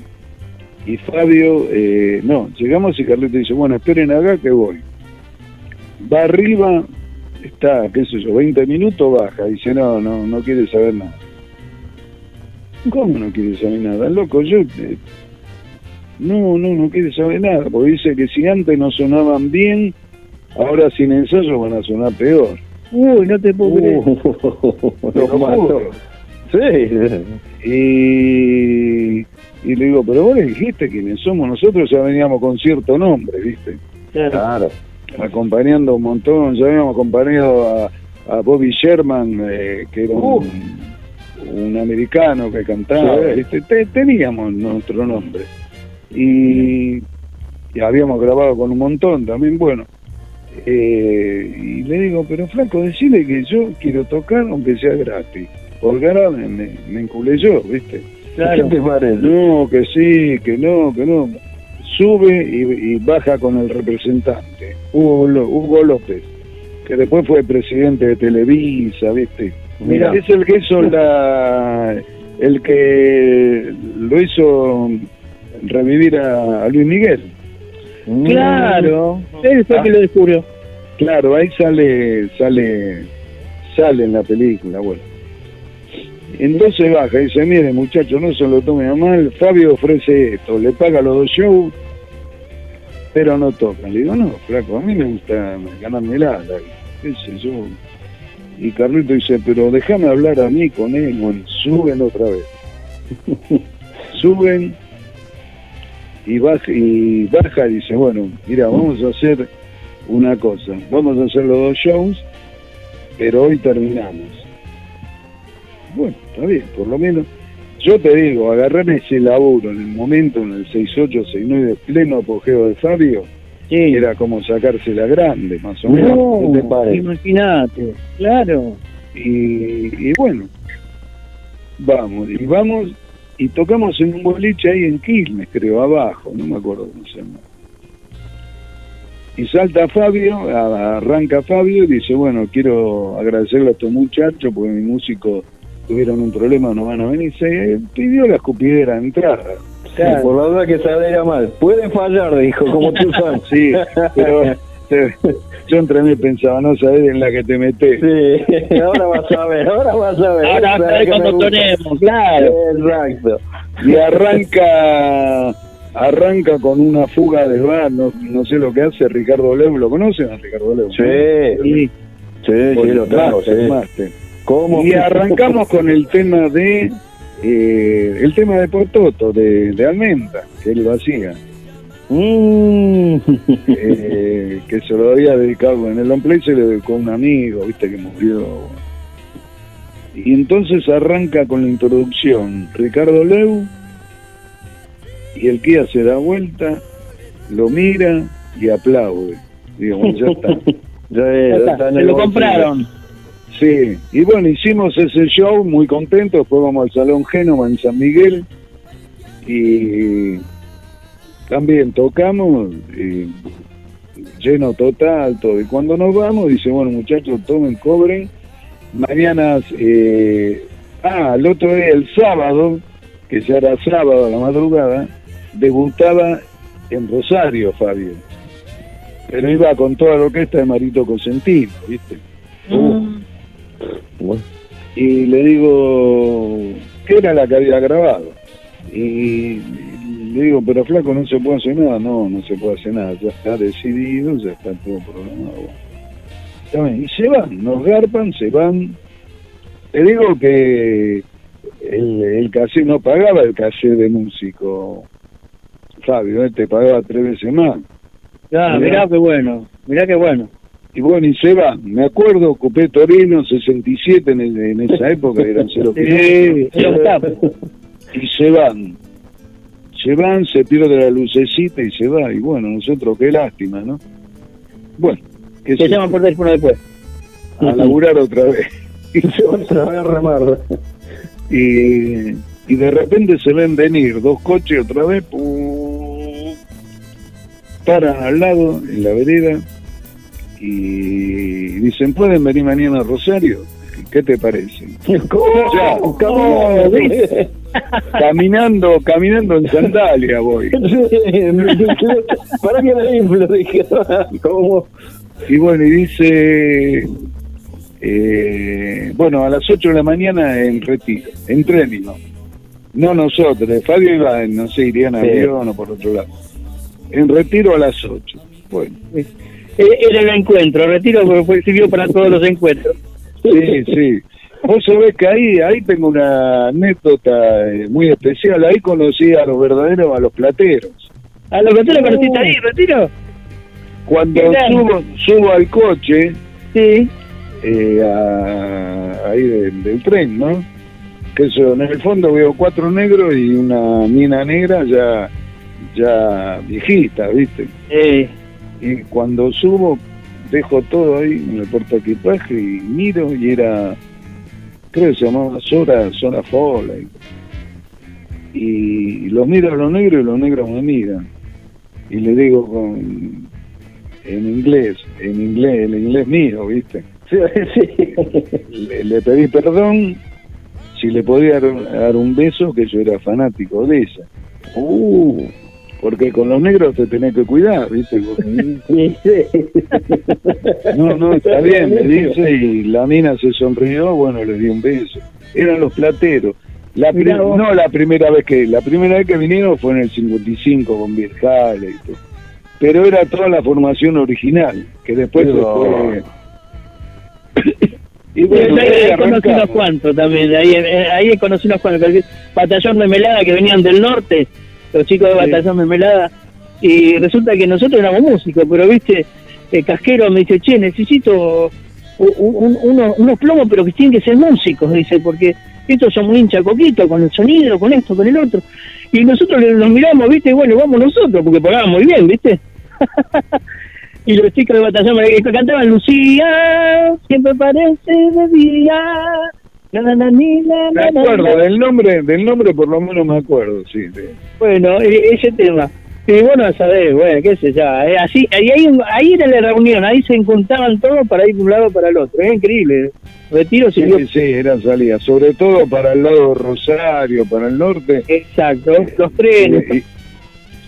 y Fabio, eh, no, llegamos y Carlito dice, bueno, esperen acá que voy. Va arriba, está, qué sé yo, 20 minutos, baja, dice, no, no, no quiere saber nada. ¿Cómo no quiere saber nada? Loco, yo... eh, no, no, no quiere saber nada, porque dice que si antes no sonaban bien, ahora sin ensayo van a sonar peor. Uy, no te puedo creer. Lo juro. Sí. Y, y le digo, pero vos le dijiste quiénes somos, nosotros ya veníamos con cierto nombre, ¿viste? Claro. Claro. Acompañando un montón, ya habíamos acompañado a, a Bobby Sherman, eh, que era un, un americano que cantaba, Sí. ¿viste? Te- teníamos nuestro nombre. Y, y habíamos grabado con un montón también, bueno. Eh, y le digo, pero flaco, decirle que yo quiero tocar aunque sea gratis. Porque ahora me, me, me enculé yo, ¿viste? Claro. ¿Qué te parece? No, que sí, que no, que no. Sube y, y baja con el representante, Hugo, Hugo López, que después fue presidente de Televisa, ¿viste? Mira. Es el que hizo la. el que lo hizo revivir a, a Luis Miguel. Mm. Claro. Él fue que lo descubrió. Claro, ahí sale, sale, sale en la película, bueno. Entonces baja y dice, mire muchacho, no se lo tome a mal, Fabio ofrece esto, le paga los dos shows, pero no toca. Le digo, no, flaco, a mí me gusta ganarme la, la- qué sé yo. Y Carlito dice, pero déjame hablar a mí con él, bueno, suben otra vez. suben y baja, y baja y dice, bueno, mira, vamos a hacer una cosa, vamos a hacer los dos shows, pero hoy terminamos. Bueno, está bien, por lo menos. Yo te digo, agarrar ese laburo en el momento, en el 68, 69, de pleno apogeo de Fabio, Sí. era como sacarse la grande, más o menos. No, imagínate. Claro. Y, y bueno, vamos, y vamos, y tocamos en un boliche ahí en Quilmes, creo, abajo, no me acuerdo cómo se llama. Y salta Fabio, arranca Fabio y dice, bueno, quiero agradecerle a estos muchachos porque mis músicos tuvieron un problema, no van a venir. Se pidió la escupidera de entrada. Claro. Por la duda que saliera mal. Pueden fallar, dijo, como tú sabes. Sí, pero yo entre mí pensaba, no sabés en la que te metés. Sí, ahora vas a ver, ahora vas a ver. Ahora sabes me cuando gusta. tonemos, claro. Exacto. y arranca arranca con una fuga del bar, no, no sé lo que hace Ricardo Leu, ¿lo conocen a Ricardo Leu? Sí, Sí, sí, sí, lo tengo, Master, sí. ¿Cómo? Y arrancamos con el tema de eh, el tema de Pototo, de, de Almenda, que él lo hacía, Mm. eh, que se lo había dedicado en el on play, se lo dedicó a un amigo, viste que murió. Y entonces arranca con la introducción Ricardo Leu y el Kia se da vuelta, lo mira y aplaude. Digo, bueno, ya está. Ya, está, Se lo compraron. Sí, y bueno, hicimos ese show muy contentos, después vamos al Salón Génova en San Miguel y también tocamos, y lleno total, todo. Y cuando nos vamos, dice, bueno muchachos, tomen, cobren, mañana, eh, ah, el otro día, el sábado, que ya era sábado a la madrugada, debutaba en Rosario, Fabio. Pero iba con toda la orquesta de Marito Cosentino, ¿viste? Mm. Bueno, y le digo que era la que había grabado y le digo pero flaco no se puede hacer nada no no se puede hacer nada ya está decidido ya está todo programado y se van nos garpan se van te digo que el, el cassette no pagaba el cassette de músico Fabio, ¿eh? te pagaba tres veces más. Ah, mirá qué bueno, mirá qué bueno. Y bueno, y se va. Me acuerdo, ocupé Torino 67 en, el- en esa época, eran cero Sí, era un tapo. y se van. Se van, se pierde la lucecita y se va. Y bueno, nosotros qué lástima, ¿no? Bueno, qué Se llaman por teléfono después. a laburar otra vez. Otra vez a remar. Y, y de repente se ven venir dos coches otra vez, pu- paran al lado, en la vereda, y dicen, ¿pueden venir mañana a Rosario? ¿Qué te parece? Ya, ¿Cómo? ¿Viste? Caminando, caminando en sandalia voy. ¿Para qué me inflo? Dije, ¿cómo? Y bueno, y dice, eh, bueno, a las 8 de la mañana en retiro, en tren no. No nosotros, Fabio iba, no sé, iría en Sí. avión o por otro lado. En retiro a las 8. Bueno, Eh, Era el encuentro, retiro porque sirvió para todos los encuentros. sí, sí. Vos sabés que ahí, ahí tengo una anécdota eh, muy especial. Ahí conocí a los verdaderos, a los plateros. ¿A los te lo conociste ahí, retiro? Cuando Qué grande. subo, subo al coche, Sí. eh, a- ahí del, del tren, ¿no? Que eso, en el fondo veo cuatro negros y una mina negra ya, ya viejita, ¿viste? Eh, Y cuando subo, dejo todo ahí en el portaequipaje y miro y era, creo se llamaba Sora, Sora Fola. Y, los miro a los negros y los negros me miran. Y le digo con, en inglés, en inglés, el inglés mío, ¿viste? Le pedí perdón si le podía dar, dar un beso, que yo era fanático de ella. Uh, porque con los negros te tenés que cuidar, ¿viste? Porque- Sí, sí. No, no, está bien, me dice, y la mina se sonrió, bueno, le di un beso. Eran los plateros. La no la primera vez que, la primera vez que vinieron fue en el 55 con Virjale y todo. Pero era toda la formación original, que después se fue... y bueno, ahí, ahí conocí unos cuantos también, ahí, ahí conocí unos cuantos, batallón de melada que venían del norte, los chicos de batallón de melada, y resulta que nosotros éramos músicos, pero viste, el casquero me dice, che, necesito un- unos, unos plomos, pero que tienen que ser músicos, dice, porque estos son muy hincha coquito, con el sonido, con esto, con el otro, y nosotros nos miramos, viste, y bueno, vamos nosotros, porque pagábamos muy bien, viste. Y los chicos de batallón me- que cantaban Lucía, siempre parece de día. Me acuerdo, del nombre, del nombre por lo menos me acuerdo, sí. Bueno, e- ese tema. Y bueno, a saber, bueno, qué sé yo. eh, así, ahí, ahí, ahí era la reunión, ahí se juntaban todos para ir de un lado para el otro. Es increíble. Retiro Sí, sirvió. sí, eran salidas, sobre todo para el lado Rosario, para el norte. Exacto, los trenes. Y- y-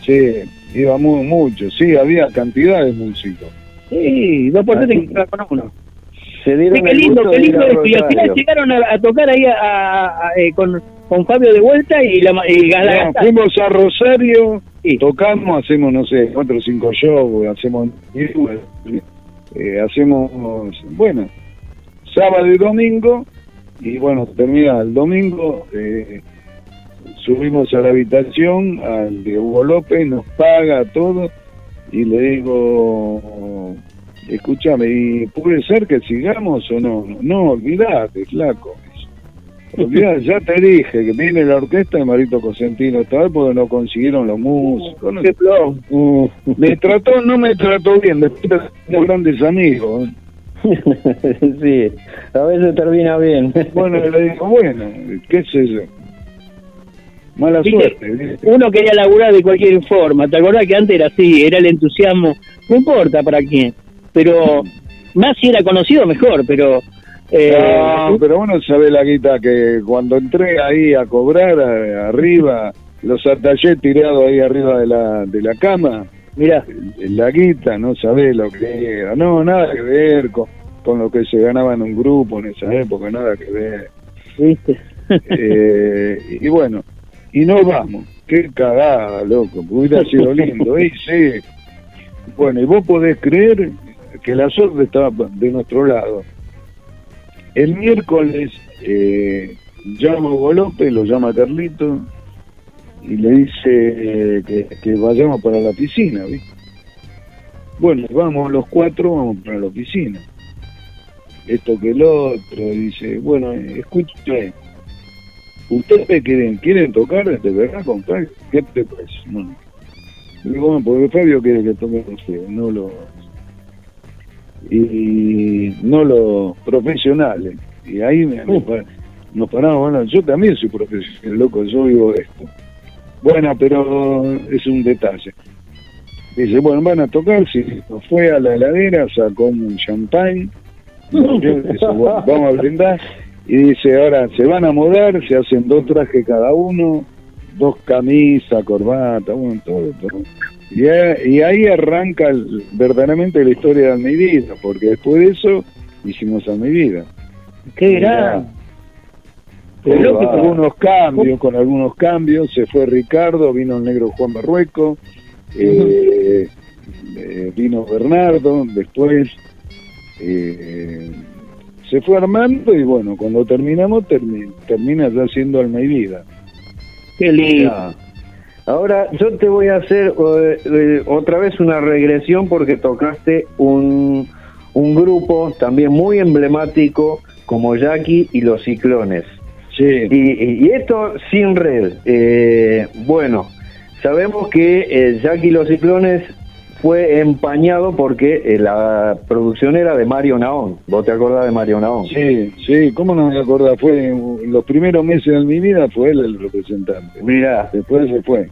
sí, íbamos mucho, sí, había cantidad de músicos. Sí, dos por tres te con uno. Se Sí, qué lindo, qué lindo. Y al final llegaron a, a tocar ahí a- a- a- eh, con, con Fabio de vuelta y la y la No, fuimos a Rosario, tocamos, hacemos, no sé, cuatro o cinco shows, hacemos, eh, hacemos, bueno, sábado y domingo, y bueno, termina el domingo, eh, subimos a la habitación, al de Hugo López, nos paga todo, y le digo, escúchame, ¿y puede ser que sigamos o no? No, olvidate, flaco. Olvidate, ya te dije que viene la orquesta de Marito Cosentino vez porque no consiguieron los músicos. no- plomo. Uh, me trató, no me trató bien, después somos grandes amigos. sí, a veces termina bien. Bueno, le digo, bueno, qué sé yo. Mala ¿Viste? suerte. ¿viste? Uno quería laburar de cualquier forma. ¿Te acordás que antes era así? Era el entusiasmo. No importa para quién. Pero más si era conocido, mejor. Pero. Eh, No, pero bueno, sabe la guita que cuando entré ahí a cobrar a- arriba, los atallé tirados ahí arriba de la, de la cama, Mirá, la guita, no sabés lo que era. No, nada que ver con, con lo que se ganaba en un grupo en esa época, nada que ver. ¿viste? Eh, y bueno, y no vamos. Qué cagada, loco. Hubiera sido lindo. Y sí. Bueno, y vos podés creer que la suerte estaba de nuestro lado. El miércoles eh, llamo a Hugo lo llama Carlito, y le dice eh, que, vayamos para la piscina, ¿viste? Bueno, vamos los cuatro, vamos para la piscina. Esto que el otro, dice, bueno, escuche, ¿ustedes quieren, quieren tocar de verdad con Fabio? ¿Qué te parece? No. Digo, bueno, porque Fabio quiere que toquen ustedes, no los y no los profesionales. Y ahí me, me pa- nos paramos, bueno, yo también soy profesional, loco, yo vivo esto. Bueno, pero es un detalle. Dice, bueno, van a tocar, si fue a la heladera, sacó un champagne, dice, bueno, vamos a brindar, y dice, ahora se van a mudar, se hacen dos trajes cada uno, dos camisas, corbata, bueno, todo, todo. Y, ahí arranca el- verdaderamente la historia de mi vida, porque después de eso hicimos a mi vida. Qué gran. Con Pero algunos cambios, con algunos cambios, se fue Ricardo, vino el negro Juan Barrueco, eh, eh, vino Bernardo, después eh, se fue armando y bueno, cuando terminamos termi- termina ya siendo Vida. Qué lindo. Ya. Ahora yo te voy a hacer eh, eh, otra vez una regresión porque tocaste un, un grupo también muy emblemático como Jackie y los Ciclones. Sí, Y, y- y esto sin red. Eh, bueno, sabemos que eh, Jackie y los Ciclones fue empañado porque eh, la producción era de Mario Naón. ¿Vos te acordás de Mario Naón? sí, sí, ¿cómo no me acordás? Fue en los primeros meses de mi vida fue él el representante. Mirá, Después se fue.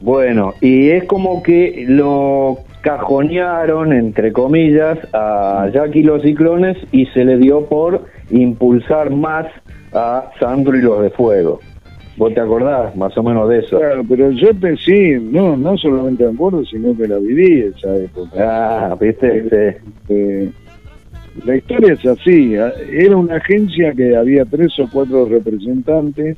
Bueno, y es como que lo cajonearon, entre comillas, a Jackie y los Ciclones y se le dio por impulsar más a Sandro y los de Fuego. ¿Vos te acordás más o menos de eso? Claro, pero yo te sí, no, no solamente me acuerdo, sino que la viví esa época. Ah, viste, Sí. Eh, la historia es así, a- era una agencia que había tres o cuatro representantes,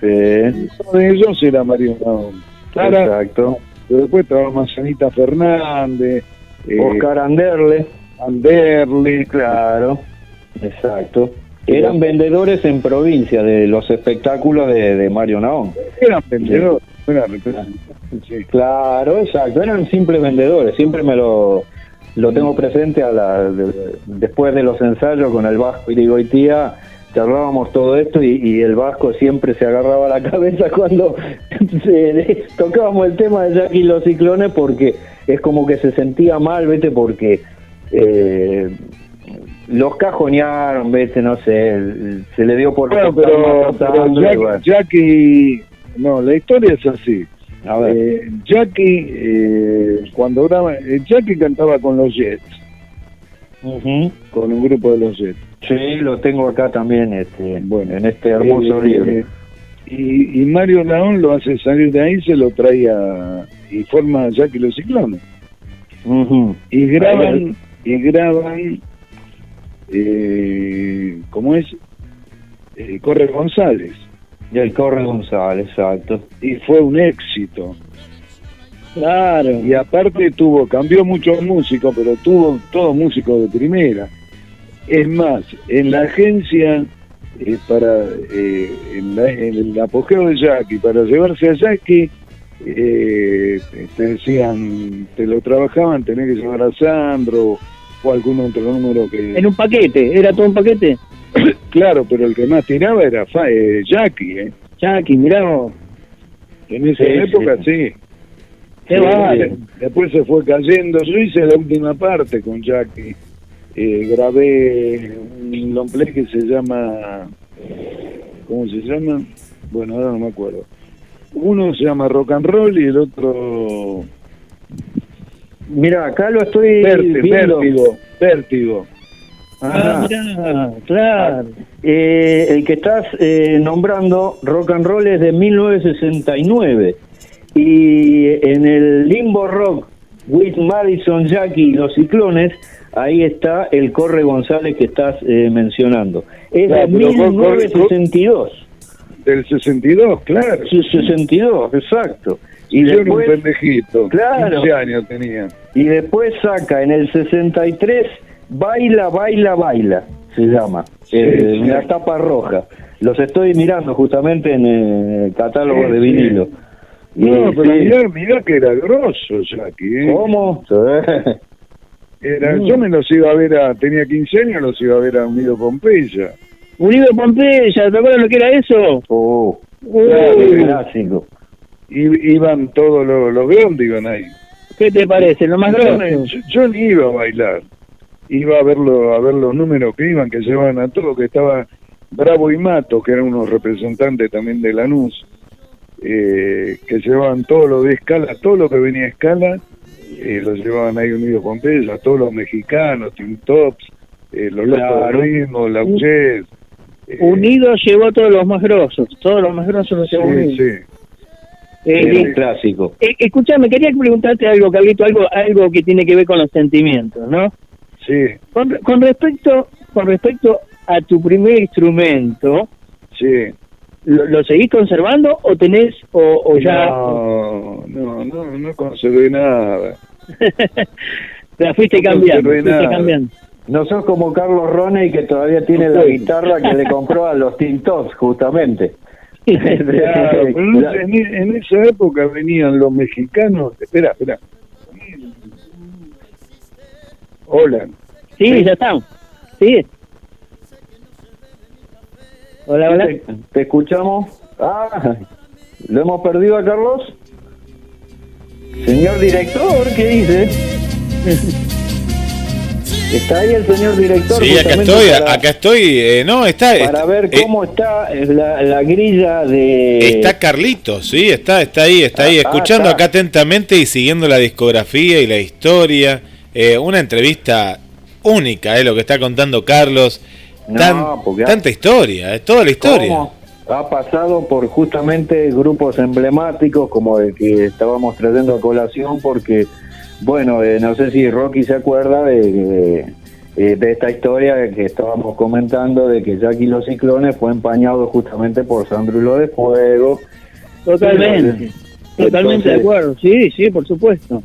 Sí, uno de ellos era Mario Naón. Exacto. pero después estaba Manzanita Fernández, eh, Oscar Anderle, Anderle, claro, exacto. Eran vendedores en provincia de los espectáculos de, de Mario Naón. eran vendedores, no eran sí. Claro, exacto, eran simples vendedores, siempre me lo, lo tengo presente a la, de- después de los ensayos con el Vasco y Ligoitía, charlábamos todo esto y, y el Vasco siempre se agarraba la cabeza cuando se- tocábamos el tema de Jackie y los ciclones porque es como que se sentía mal, vete, porque eh, los cajonearon, vete, no sé, se le dio por... Bueno, pero, Jack- bueno. Jackie, no, la historia es así. A ver. Eh, Jackie, eh, cuando graba, eh, Jackie cantaba con los Jets, con un grupo de los Jets. Sí, lo tengo acá también este, Bueno, en este hermoso Eh, libro. y, y Mario Naón lo hace salir de ahí, se lo trae a, y forma Jackie los Ciclones. Y graban, y graban, eh, ¿cómo es? Eh, Corre González. Y el Corre González, exacto. Y fue un éxito. Claro. Y aparte tuvo, cambió muchos músicos, pero tuvo todos músicos de primera. Es más, en la agencia, eh, para eh, en, la- en el apogeo de Jackie, para llevarse a Jackie, eh, te decían, te lo trabajaban, tenés que llevar a Sandro o algún otro número que... En un paquete, era todo un paquete. Claro, pero el que más tiraba era eh, Jackie, ¿eh? Jackie, mirá vos. En esa Sí, época sí. Qué Sí, bárbaro. Después se fue cayendo. Yo hice la última parte con Jackie. Eh, grabé un long play que se llama. ¿Cómo se llama? Bueno, ahora no me acuerdo. Uno se llama Rock and Roll y el otro. Mira, acá lo estoy Vértigo. viendo. Vértigo. Vértigo. Ah, Ajá. mirá, claro. Eh, el que estás eh, nombrando, Rock and Roll, es de 1969. Y en el Limbo Rock, with Madison, Jackie y los Ciclones, ahí está el Corre González que estás eh, mencionando. Es Claro, de pero Cor- Cor- 1962. Del 62, claro. Sí, 62, exacto. Y Yo era un después, pendejito. Claro. 15 años tenía. Y después saca en el 63 Baila, Baila, Baila, se llama. Eh, sí. Una tapa roja. Los estoy mirando justamente en el catálogo Sí, de sí. vinilo. No, pero sí. mirá, mirá que era grosso, Jackie. ¿eh? ¿Cómo? Era, Mm. Yo me los iba a ver a, tenía 15 años, los iba a ver a Unido Pompeya. Unido Pompeya, ¿te acuerdas lo que era eso? Oh, Uy, clásico. Iban todos los, los grandes, iban ahí. ¿Qué te parece? Lo más grosso. yo- yo ni iba a bailar, iba a verlo, a ver los números que iban, que llevaban a todo, que estaba Bravo y Mato, que eran unos representantes también de Lanús, eh, que llevaban todo lo de escala, todo lo que venía a escala, eh, lo llevaban ahí unidos con Pompeya, todos los mexicanos, Team Tops, eh, los locos Claro. del ritmo, la eh, Unido llevó a todos los más grosos. Todos los más grosos los llevó sí, Unido. sí. Eh, eh, clásico. eh, escuchame, quería preguntarte algo, Carlito, algo, algo que tiene que ver con los sentimientos, ¿no? Sí, Con, con respecto, con respecto a tu primer instrumento, sí. ¿lo, lo seguís conservando o tenés o, o ya No, no, no, no conservé nada. la fuiste No cambiando? conservé Fuiste nada. cambiando. No sos como Carlos Roney que todavía tiene la guitarra que le compró a los Teen Tops, justamente. Claro, pero en, esa- en, en esa época venían los mexicanos. Espera, espera. Hola. Sí, ya estamos. Sí. Hola, hola. ¿Te, te escuchamos? Ah, ¿lo hemos perdido a Carlos? Señor director, ¿qué dice? Está ahí el señor director. Sí, acá estoy, para, acá estoy. eh, no, está. para ver eh, cómo está la, la grilla de... Está Carlitos, sí, está, está ahí, está ahí, Ah, ah, escuchando está. acá atentamente y siguiendo la discografía y la historia. Eh, una entrevista única, eh, lo que está contando Carlos. No, Tan- porque ha- tanta historia, es toda la historia. ¿Cómo? Ha pasado por justamente grupos emblemáticos como el que estábamos trayendo a colación porque, bueno, eh, no sé si Rocky se acuerda de, de, eh, de esta historia que estábamos comentando de que Jackie los Ciclones fue empañado justamente por Sandro y lo de Fuego. Totalmente. Totalmente de acuerdo. Sí, sí, por supuesto.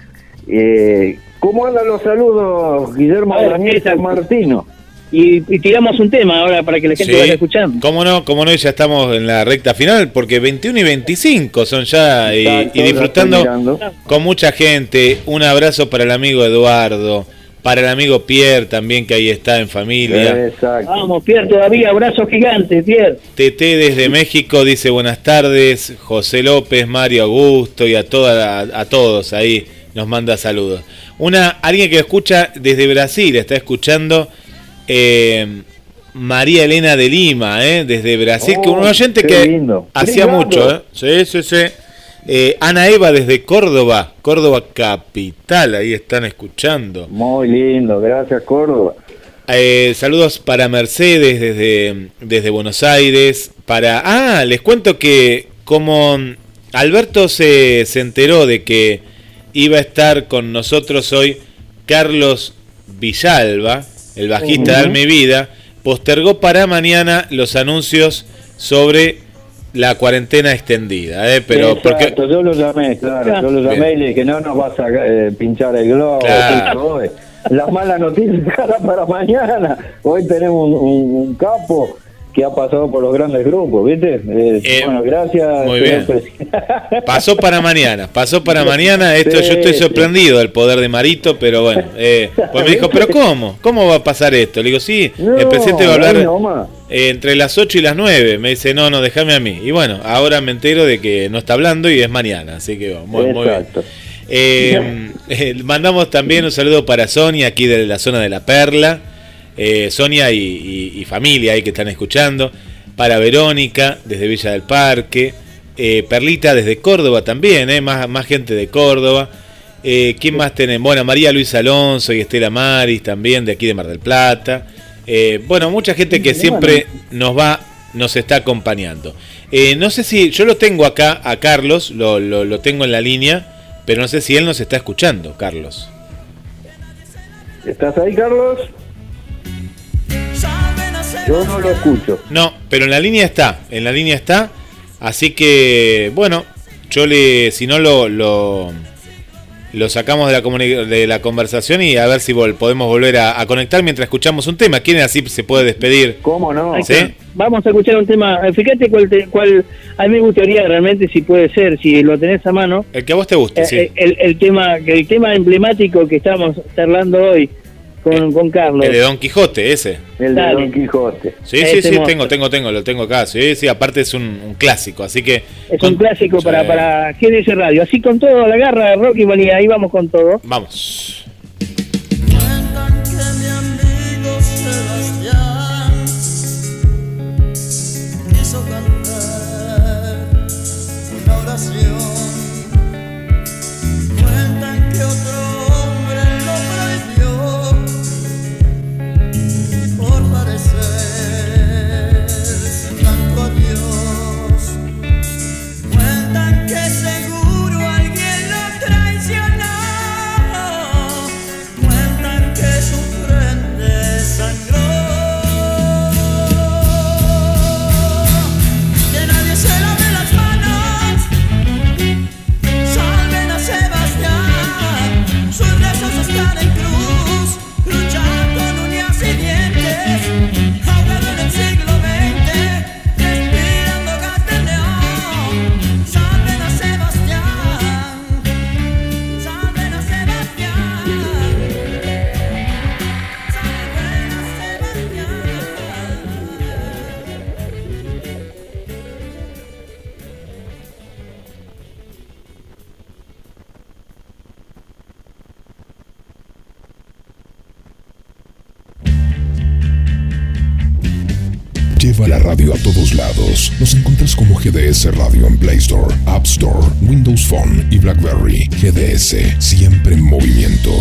Eh, ¿Cómo andan los saludos, Guillermo Daniel. San Martino? Y, y tiramos un tema ahora para que la gente Sí, vaya escuchando. cómo no, cómo no, ya estamos en la recta final, porque 21 y 25 son ya, y, Exacto, y la disfrutando con mucha gente. Un abrazo para el amigo Eduardo, para el amigo Pierre también, que ahí está en familia. Exacto. Vamos, Pierre, todavía abrazo gigante, Pierre. TT desde México dice buenas tardes, José López, Mario Augusto y a, toda, a, a todos ahí nos manda saludos. Una, alguien que escucha desde Brasil, está escuchando eh, María Elena de Lima, eh, desde Brasil, que Oh, un oyente qué que lindo. hacía mucho, eh. sí, sí, sí. Eh, Ana Eva desde Córdoba, Córdoba capital, ahí están escuchando. Muy lindo, gracias Córdoba. Eh, saludos para Mercedes desde, desde Buenos Aires. Para. Ah, les cuento que como Alberto se, se enteró de que iba a estar con nosotros hoy Carlos Villalba, el bajista de y Vida, postergó para mañana los anuncios sobre la cuarentena extendida. ¿eh? Pero porque. Yo lo llamé, claro, yo lo llamé y le dije, no nos vas a eh, pinchar el globo. Claro. Tito, hoy. La mala noticia cara para mañana. Hoy tenemos un, un- un capo que ha pasado por los grandes grupos, ¿viste? Eh, Eh, bueno, gracias. muy bien. Pasó para mañana, pasó para mañana. Esto Sí, yo estoy sorprendido del poder de Marito, pero bueno. eh, pues me dijo, pero ¿cómo? ¿Cómo va a pasar esto? Le digo, sí, el No, presidente va a hablar nomás. eh, entre las 8 y las 9. Me dice, no, no, déjame a mí. Y bueno, ahora me entero de que no está hablando y es mañana, así que bueno, muy, muy bien. Eh, eh, mandamos también un saludo para Sonia, aquí de la zona de La Perla. Eh, Sonia y, y- y familia ahí que están escuchando. Para Verónica, desde Villa del Parque. Eh, Perlita desde Córdoba también, eh, más, más gente de Córdoba. Eh, ¿Quién más tenemos? Bueno, María Luisa Alonso y Estela Maris también de aquí de Mar del Plata. Bueno, mucha gente que siempre nos va, nos está acompañando. No sé si yo lo tengo acá a Carlos, lo, lo, lo tengo en la línea, pero no sé si él nos está escuchando, Carlos. ¿Estás ahí, Carlos? Yo no lo escucho. No, pero en la línea está, en la línea está. Así que, bueno, yo le, si no lo, lo, lo sacamos de la, de la conversación y a ver si vol- podemos volver a, a conectar mientras escuchamos un tema. ¿Quién así se puede despedir? ¿Cómo no? Vamos a escuchar un tema. eh, Fíjate cuál, te- cuál a mí me gustaría realmente, si puede ser, si lo tenés a mano, El que a vos te guste, eh, sí. eh, el, el tema el tema emblemático que estamos charlando hoy con, con Carlos. El de Don Quijote, ese. El de Dale. Don Quijote. Sí, sí, sí, monstruo. tengo, tengo, tengo, lo tengo acá. Sí, sí, aparte es un, un clásico, así que... Es con- un clásico para, para GDS Radio. Así con todo, la garra de Rocky Manía, ahí vamos con todo. Vamos. Radio en Play Store, App Store, Windows Phone y BlackBerry. GDS, siempre en movimiento.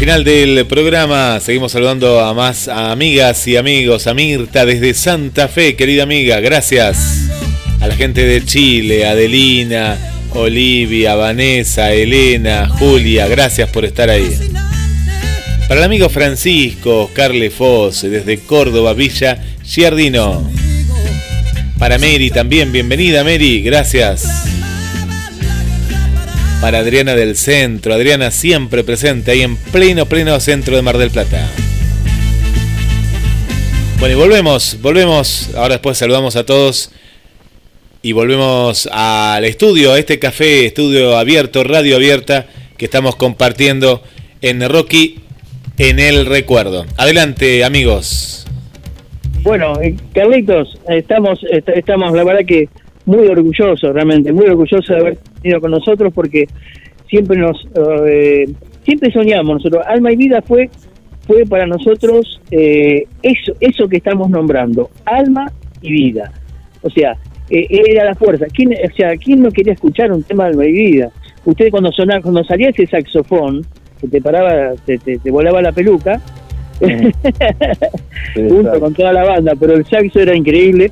Final del programa seguimos saludando a más amigas y amigos. A Mirta desde Santa Fe, querida amiga, gracias. A la gente de Chile, Adelina, Olivia, Vanessa, Elena, Julia, gracias por estar ahí. Para el amigo Francisco, Oscar Foss, desde Córdoba, Villa Giardino. Para Mary también, bienvenida Mary, gracias. Para Adriana del Centro, Adriana siempre presente ahí en pleno, pleno centro de Mar del Plata. Bueno, y volvemos, volvemos. Ahora después saludamos a todos. Y volvemos al estudio, a este café, estudio abierto, radio abierta, que estamos compartiendo en Rocky en el recuerdo. Adelante, amigos. Bueno, eh, Carlitos, estamos, est- estamos, la verdad que muy orgullosos, realmente, muy orgullosos de haber tenido con nosotros porque siempre nos, eh, siempre soñamos nosotros. Alma y vida fue, fue para nosotros eh, eso, eso que estamos nombrando, alma y vida. O sea, eh, era la fuerza. ¿Quién, o sea, ¿quién no quería escuchar un tema de alma y vida? Usted cuando sonaba, cuando salía ese saxofón, que te paraba, te, te, te volaba la peluca, junto con toda la banda, pero el saxo era increíble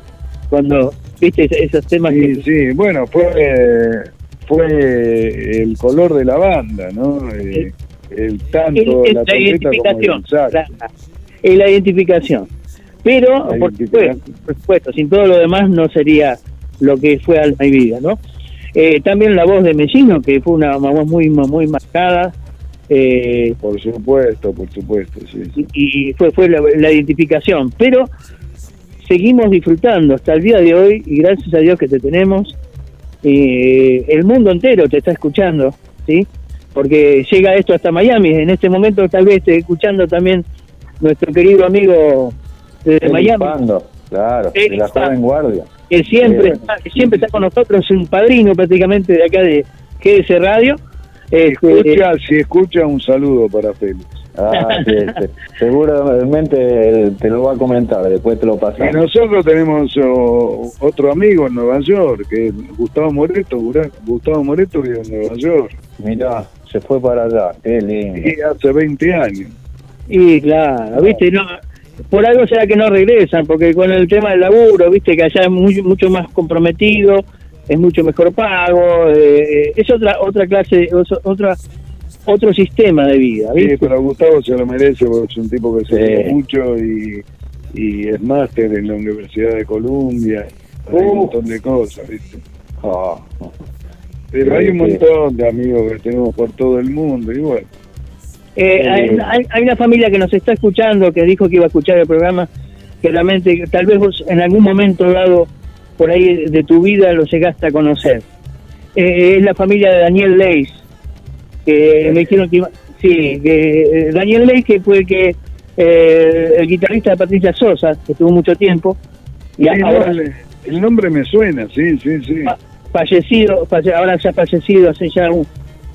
cuando viste es- esos temas Sí, que sí, bueno, fue fue el color de la banda, ¿no? Eh, el tanto es la la como identificación, el claro, es la identificación. Pero, La por identificación. supuesto, por supuesto, sin todo lo demás no sería lo que fue Alma y Vida, ¿no? Eh, también la voz de Mellino, que fue una voz muy, muy marcada, eh, Por supuesto, por supuesto, sí. sí. y fue, fue la, la identificación. Pero seguimos disfrutando hasta el día de hoy y gracias a Dios que te tenemos. Eh, el mundo entero te está escuchando, ¿sí? Porque llega esto hasta Miami. En este momento tal vez esté escuchando también nuestro querido amigo de Félix Miami, Pando, claro, de la Pando. joven guardia. que siempre, Sí. está, que siempre está con nosotros, es un padrino prácticamente de acá de GS Radio. Este, Escucha, si escucha, un saludo para Félix. Ah, sí, sí. Seguramente él te lo va a comentar, después te lo Y pasamos. nosotros tenemos oh, otro amigo en Nueva York, que es Gustavo Moreto. Gustavo Moreto vive en Nueva York. Mirá, se fue para allá, qué lindo. Y hace 20 años. Y claro, viste, no, por algo será que no regresan, porque con el tema del laburo, viste que allá es muy- mucho más comprometido, es mucho mejor pago, eh, es otra otra clase, otra otro sistema de vida, Sí, ¿viste? pero Gustavo se lo merece porque es un tipo que se Sí. mucho y, y es máster en la Universidad de Columbia. Hay un montón de cosas, ¿viste? Ah, Pero hay un Sí. montón de amigos que tenemos por todo el mundo y bueno. Eh, hay, hay- hay una familia que nos está escuchando, que dijo que iba a escuchar el programa, que realmente tal vez vos en algún momento dado por ahí de tu vida lo llegaste a conocer. Eh, es la familia de Daniel Leis, que me dijeron que iba- sí, que eh, Daniel Leis que fue el que eh, el guitarrista de Patricia Sosa, que estuvo mucho tiempo, y Sí, ahora el, nombre me suena, sí, sí, sí. fa- fallecido, falle- ahora ya fallecido hace ya un,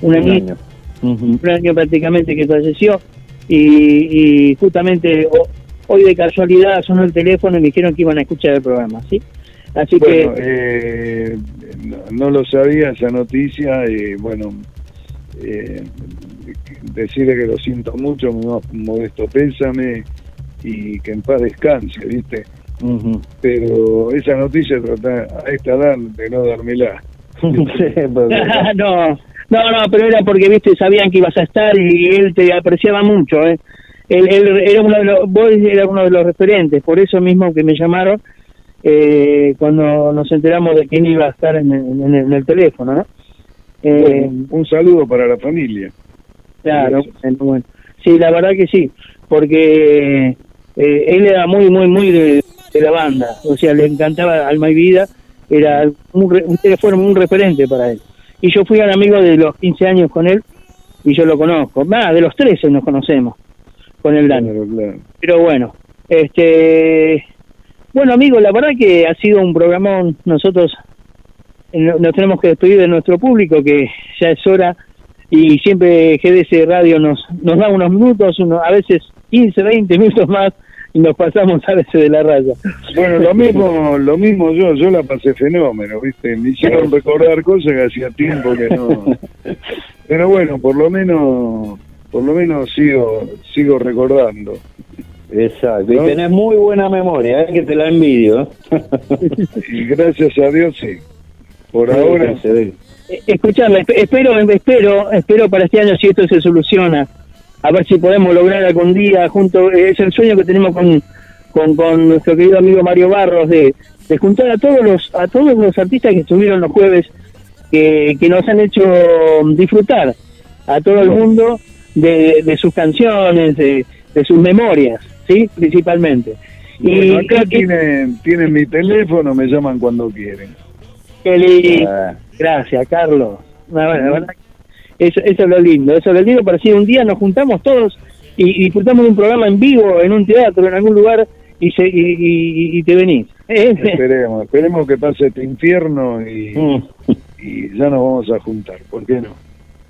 un año. un año prácticamente que falleció y, y justamente ho- hoy de casualidad sonó el teléfono y me dijeron que iban a escuchar el programa, ¿sí? Así Bueno, que eh, no, no lo sabía esa noticia y bueno, eh, decirle que lo siento mucho, mi más modesto pésame y que en paz descanse, ¿viste? Pero esa noticia trata a esta edad de no dármela. Pues, no, no, no, pero era porque viste sabían que ibas a estar y él te apreciaba mucho, ¿eh? Él, él era uno de los, vos eras uno de los referentes, por eso mismo que me llamaron eh, cuando nos enteramos de quién iba a estar en, el- en el, en el teléfono, ¿no? Eh, Bueno, un saludo para la familia. Claro, bueno. Sí, la verdad que sí, porque eh, él era muy, muy, muy de, de la banda, o sea, le encantaba Alma y Vida, era un, ustedes fueron un referente para él. Y yo fui al amigo de los 15 años con él y yo lo conozco, más de los 13 nos conocemos con el Dani. Claro, claro. Pero bueno, este, bueno amigo, la verdad que ha sido un programón, nosotros no- nos tenemos que despedir de nuestro público, que ya es hora, y siempre GDS Radio nos, nos da unos minutos, uno, a veces 15, 20 minutos más, y nos pasamos a veces de la raya. Bueno, lo mismo, lo mismo yo, yo la pasé fenómeno, ¿viste? Me hicieron recordar cosas que hacía tiempo que no. Pero bueno, por lo menos, por lo menos sigo, sigo recordando. Exacto. Y tenés muy buena memoria, ¿eh? que te la envidio. Y gracias a Dios sí. Por ahora, se ve. Eh, Escuchame, espero, espero, espero para este año si esto se soluciona, a ver si podemos lograr algún día junto, eh, es el sueño que tenemos con, con, con nuestro querido amigo Mario Barros de, de juntar a todos los a todos los artistas que estuvieron los jueves que, que nos han hecho disfrutar a todo el mundo de, de sus canciones, de, de sus memorias, sí, principalmente. bueno, acá y- tienen, tienen mi teléfono, me llaman cuando quieren. Qué lindo. Ah, Gracias, Carlos. La verdad, la verdad, eso, eso es lo lindo. Eso es lo lindo para si un día nos juntamos todos y, y disfrutamos de un programa en vivo, en un teatro, en algún lugar, y, se, y, y- te venís. Eh, Esperemos, esperemos que pase este infierno y, Mm. y ya nos vamos a juntar, ¿por qué no?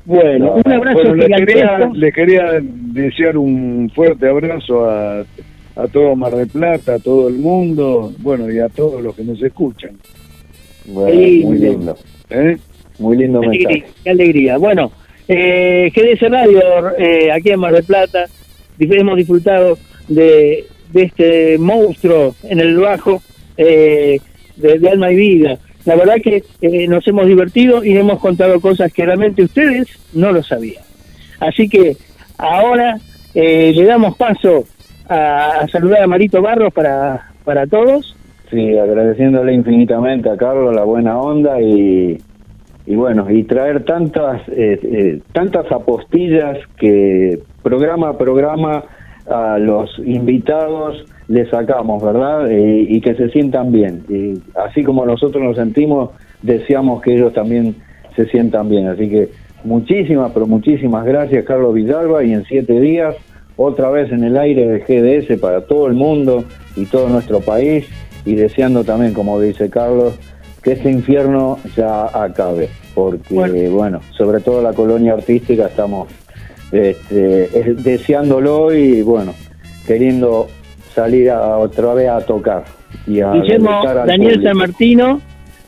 bueno, un abrazo Bueno, le quería, gigantesco. le quería desear un fuerte abrazo a, a todo Mar del Plata, a todo el mundo, bueno, y a todos los que nos escuchan. Bueno, muy lindo. ¿eh? Muy lindo Qué mensaje. alegría, qué alegría. Bueno, eh, GDS Radio, eh, aquí en Mar del Plata, hemos disfrutado de, de este monstruo en el bajo eh, de, de alma y vida. La verdad que eh, nos hemos divertido y hemos contado cosas que realmente ustedes no lo sabían. Así que ahora eh, le damos paso a, a saludar a Marito Barros para, para todos. Sí, agradeciéndole infinitamente a Carlos la buena onda y, y bueno, y traer tantas eh, eh, tantas apostillas que programa a programa a los invitados le sacamos, ¿verdad? Eh, y que se sientan bien. Y así como nosotros nos sentimos, deseamos que ellos también se sientan bien. Así que muchísimas, pero muchísimas gracias, Carlos Villalba, y en siete días otra vez en el aire de GDS para todo el mundo y todo nuestro país y deseando también, como dice Carlos, que este infierno ya acabe, porque Bueno. bueno, sobre todo la colonia artística estamos este, es- deseándolo y bueno, queriendo salir a- otra vez a tocar y a Guillermo Daniel público. San Martino,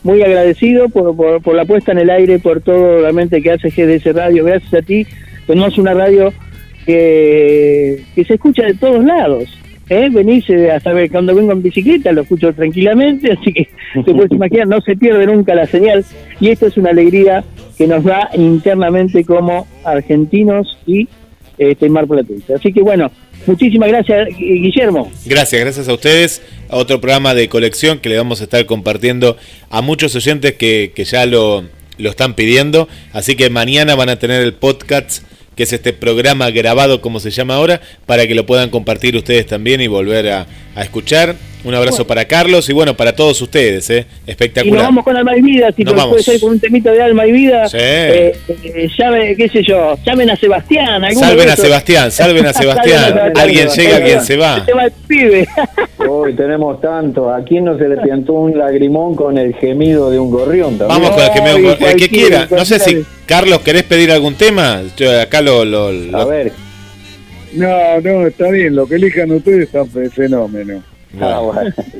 muy agradecido por, por, por la puesta en el aire, por todo realmente que hace GDS Radio. Gracias a ti, tenemos una radio que, que se escucha de todos lados. ¿Eh? Venís eh, hasta ver cuando vengo en bicicleta, lo escucho tranquilamente, así que te puedes imaginar, no se pierde nunca la señal. Y esto es una alegría que nos da internamente como argentinos y este, marplatenses. Así que bueno, muchísimas gracias, Gu- Guillermo. Gracias, gracias a ustedes. A otro programa de colección que le vamos a estar compartiendo a muchos oyentes que, que ya lo, lo están pidiendo. Así que mañana van a tener el podcast, que es este programa grabado, como se llama ahora, para que lo puedan compartir ustedes también y volver a, a escuchar. Un abrazo Bueno. para Carlos y bueno, para todos ustedes. ¿eh? Y nos Espectacular. vamos con Alma y Vida, si Nos puede ser con un temita de Alma y Vida. Sí. Eh, eh, llame, qué sé yo, llamen a Sebastián. Salven de a. Sebastián, salven a Sebastián. Alguien llega, alguien se va. Se va el pibe. Hoy tenemos tanto. ¿A quién no se le piantó un lagrimón con el gemido de un gorrión también? Vamos con el que, me- Ay, el que quiera. No sé si. Carlos, ¿querés pedir algún tema? Yo acá lo... lo- lo- A ver. No, no, está bien, lo que elijan ustedes está fe- Ah,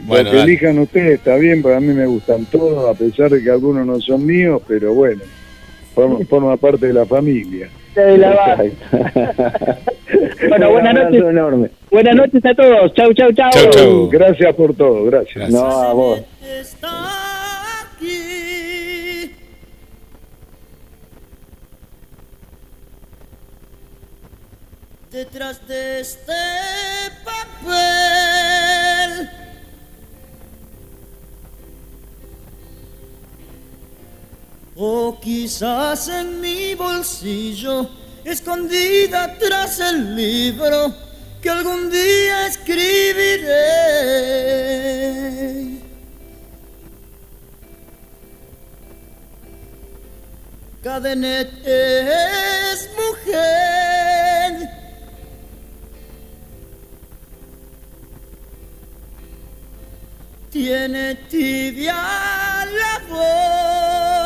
bueno. Que elijan ustedes está bien, pero a mí me gustan todos, a pesar de que algunos no son míos, pero bueno, forma, forma parte de la familia. De la base. Bueno, buenas noches. enorme. Buenas noches a todos. Chau, chau, chau. Chau, chau. Gracias por todo, gracias. Gracias. No, a vos. Detrás de este papel. O quizás en mi bolsillo, escondida tras el libro que algún día escribiré. Cadenet es mujer. Tiene tibia la voz.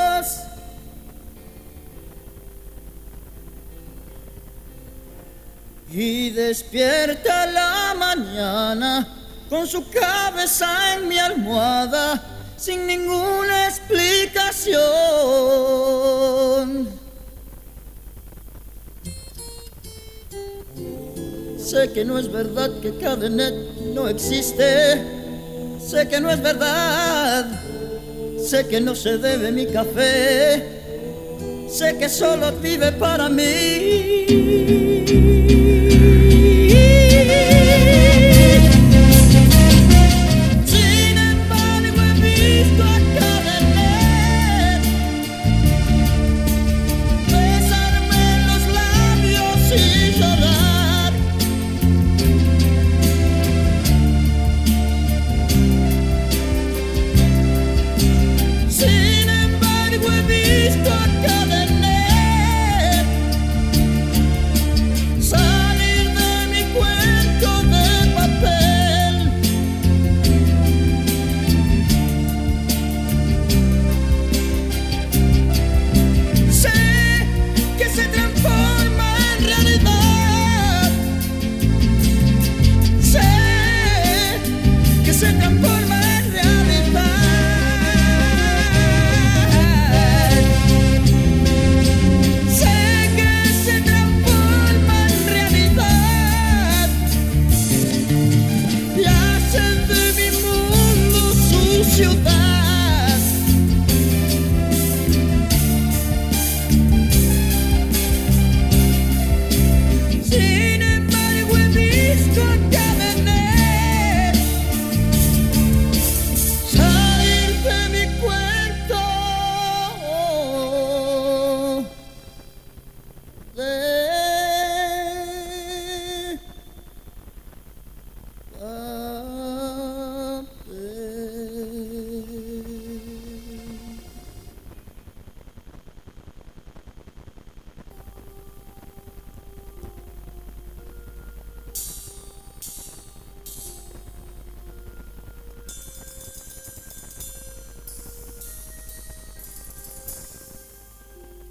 Y despierta la mañana con su cabeza en mi almohada sin ninguna explicación. Sé que no es verdad que Cadenet no existe. Sé que no es verdad. Sé que no se debe mi café. Sé que solo vive para mí.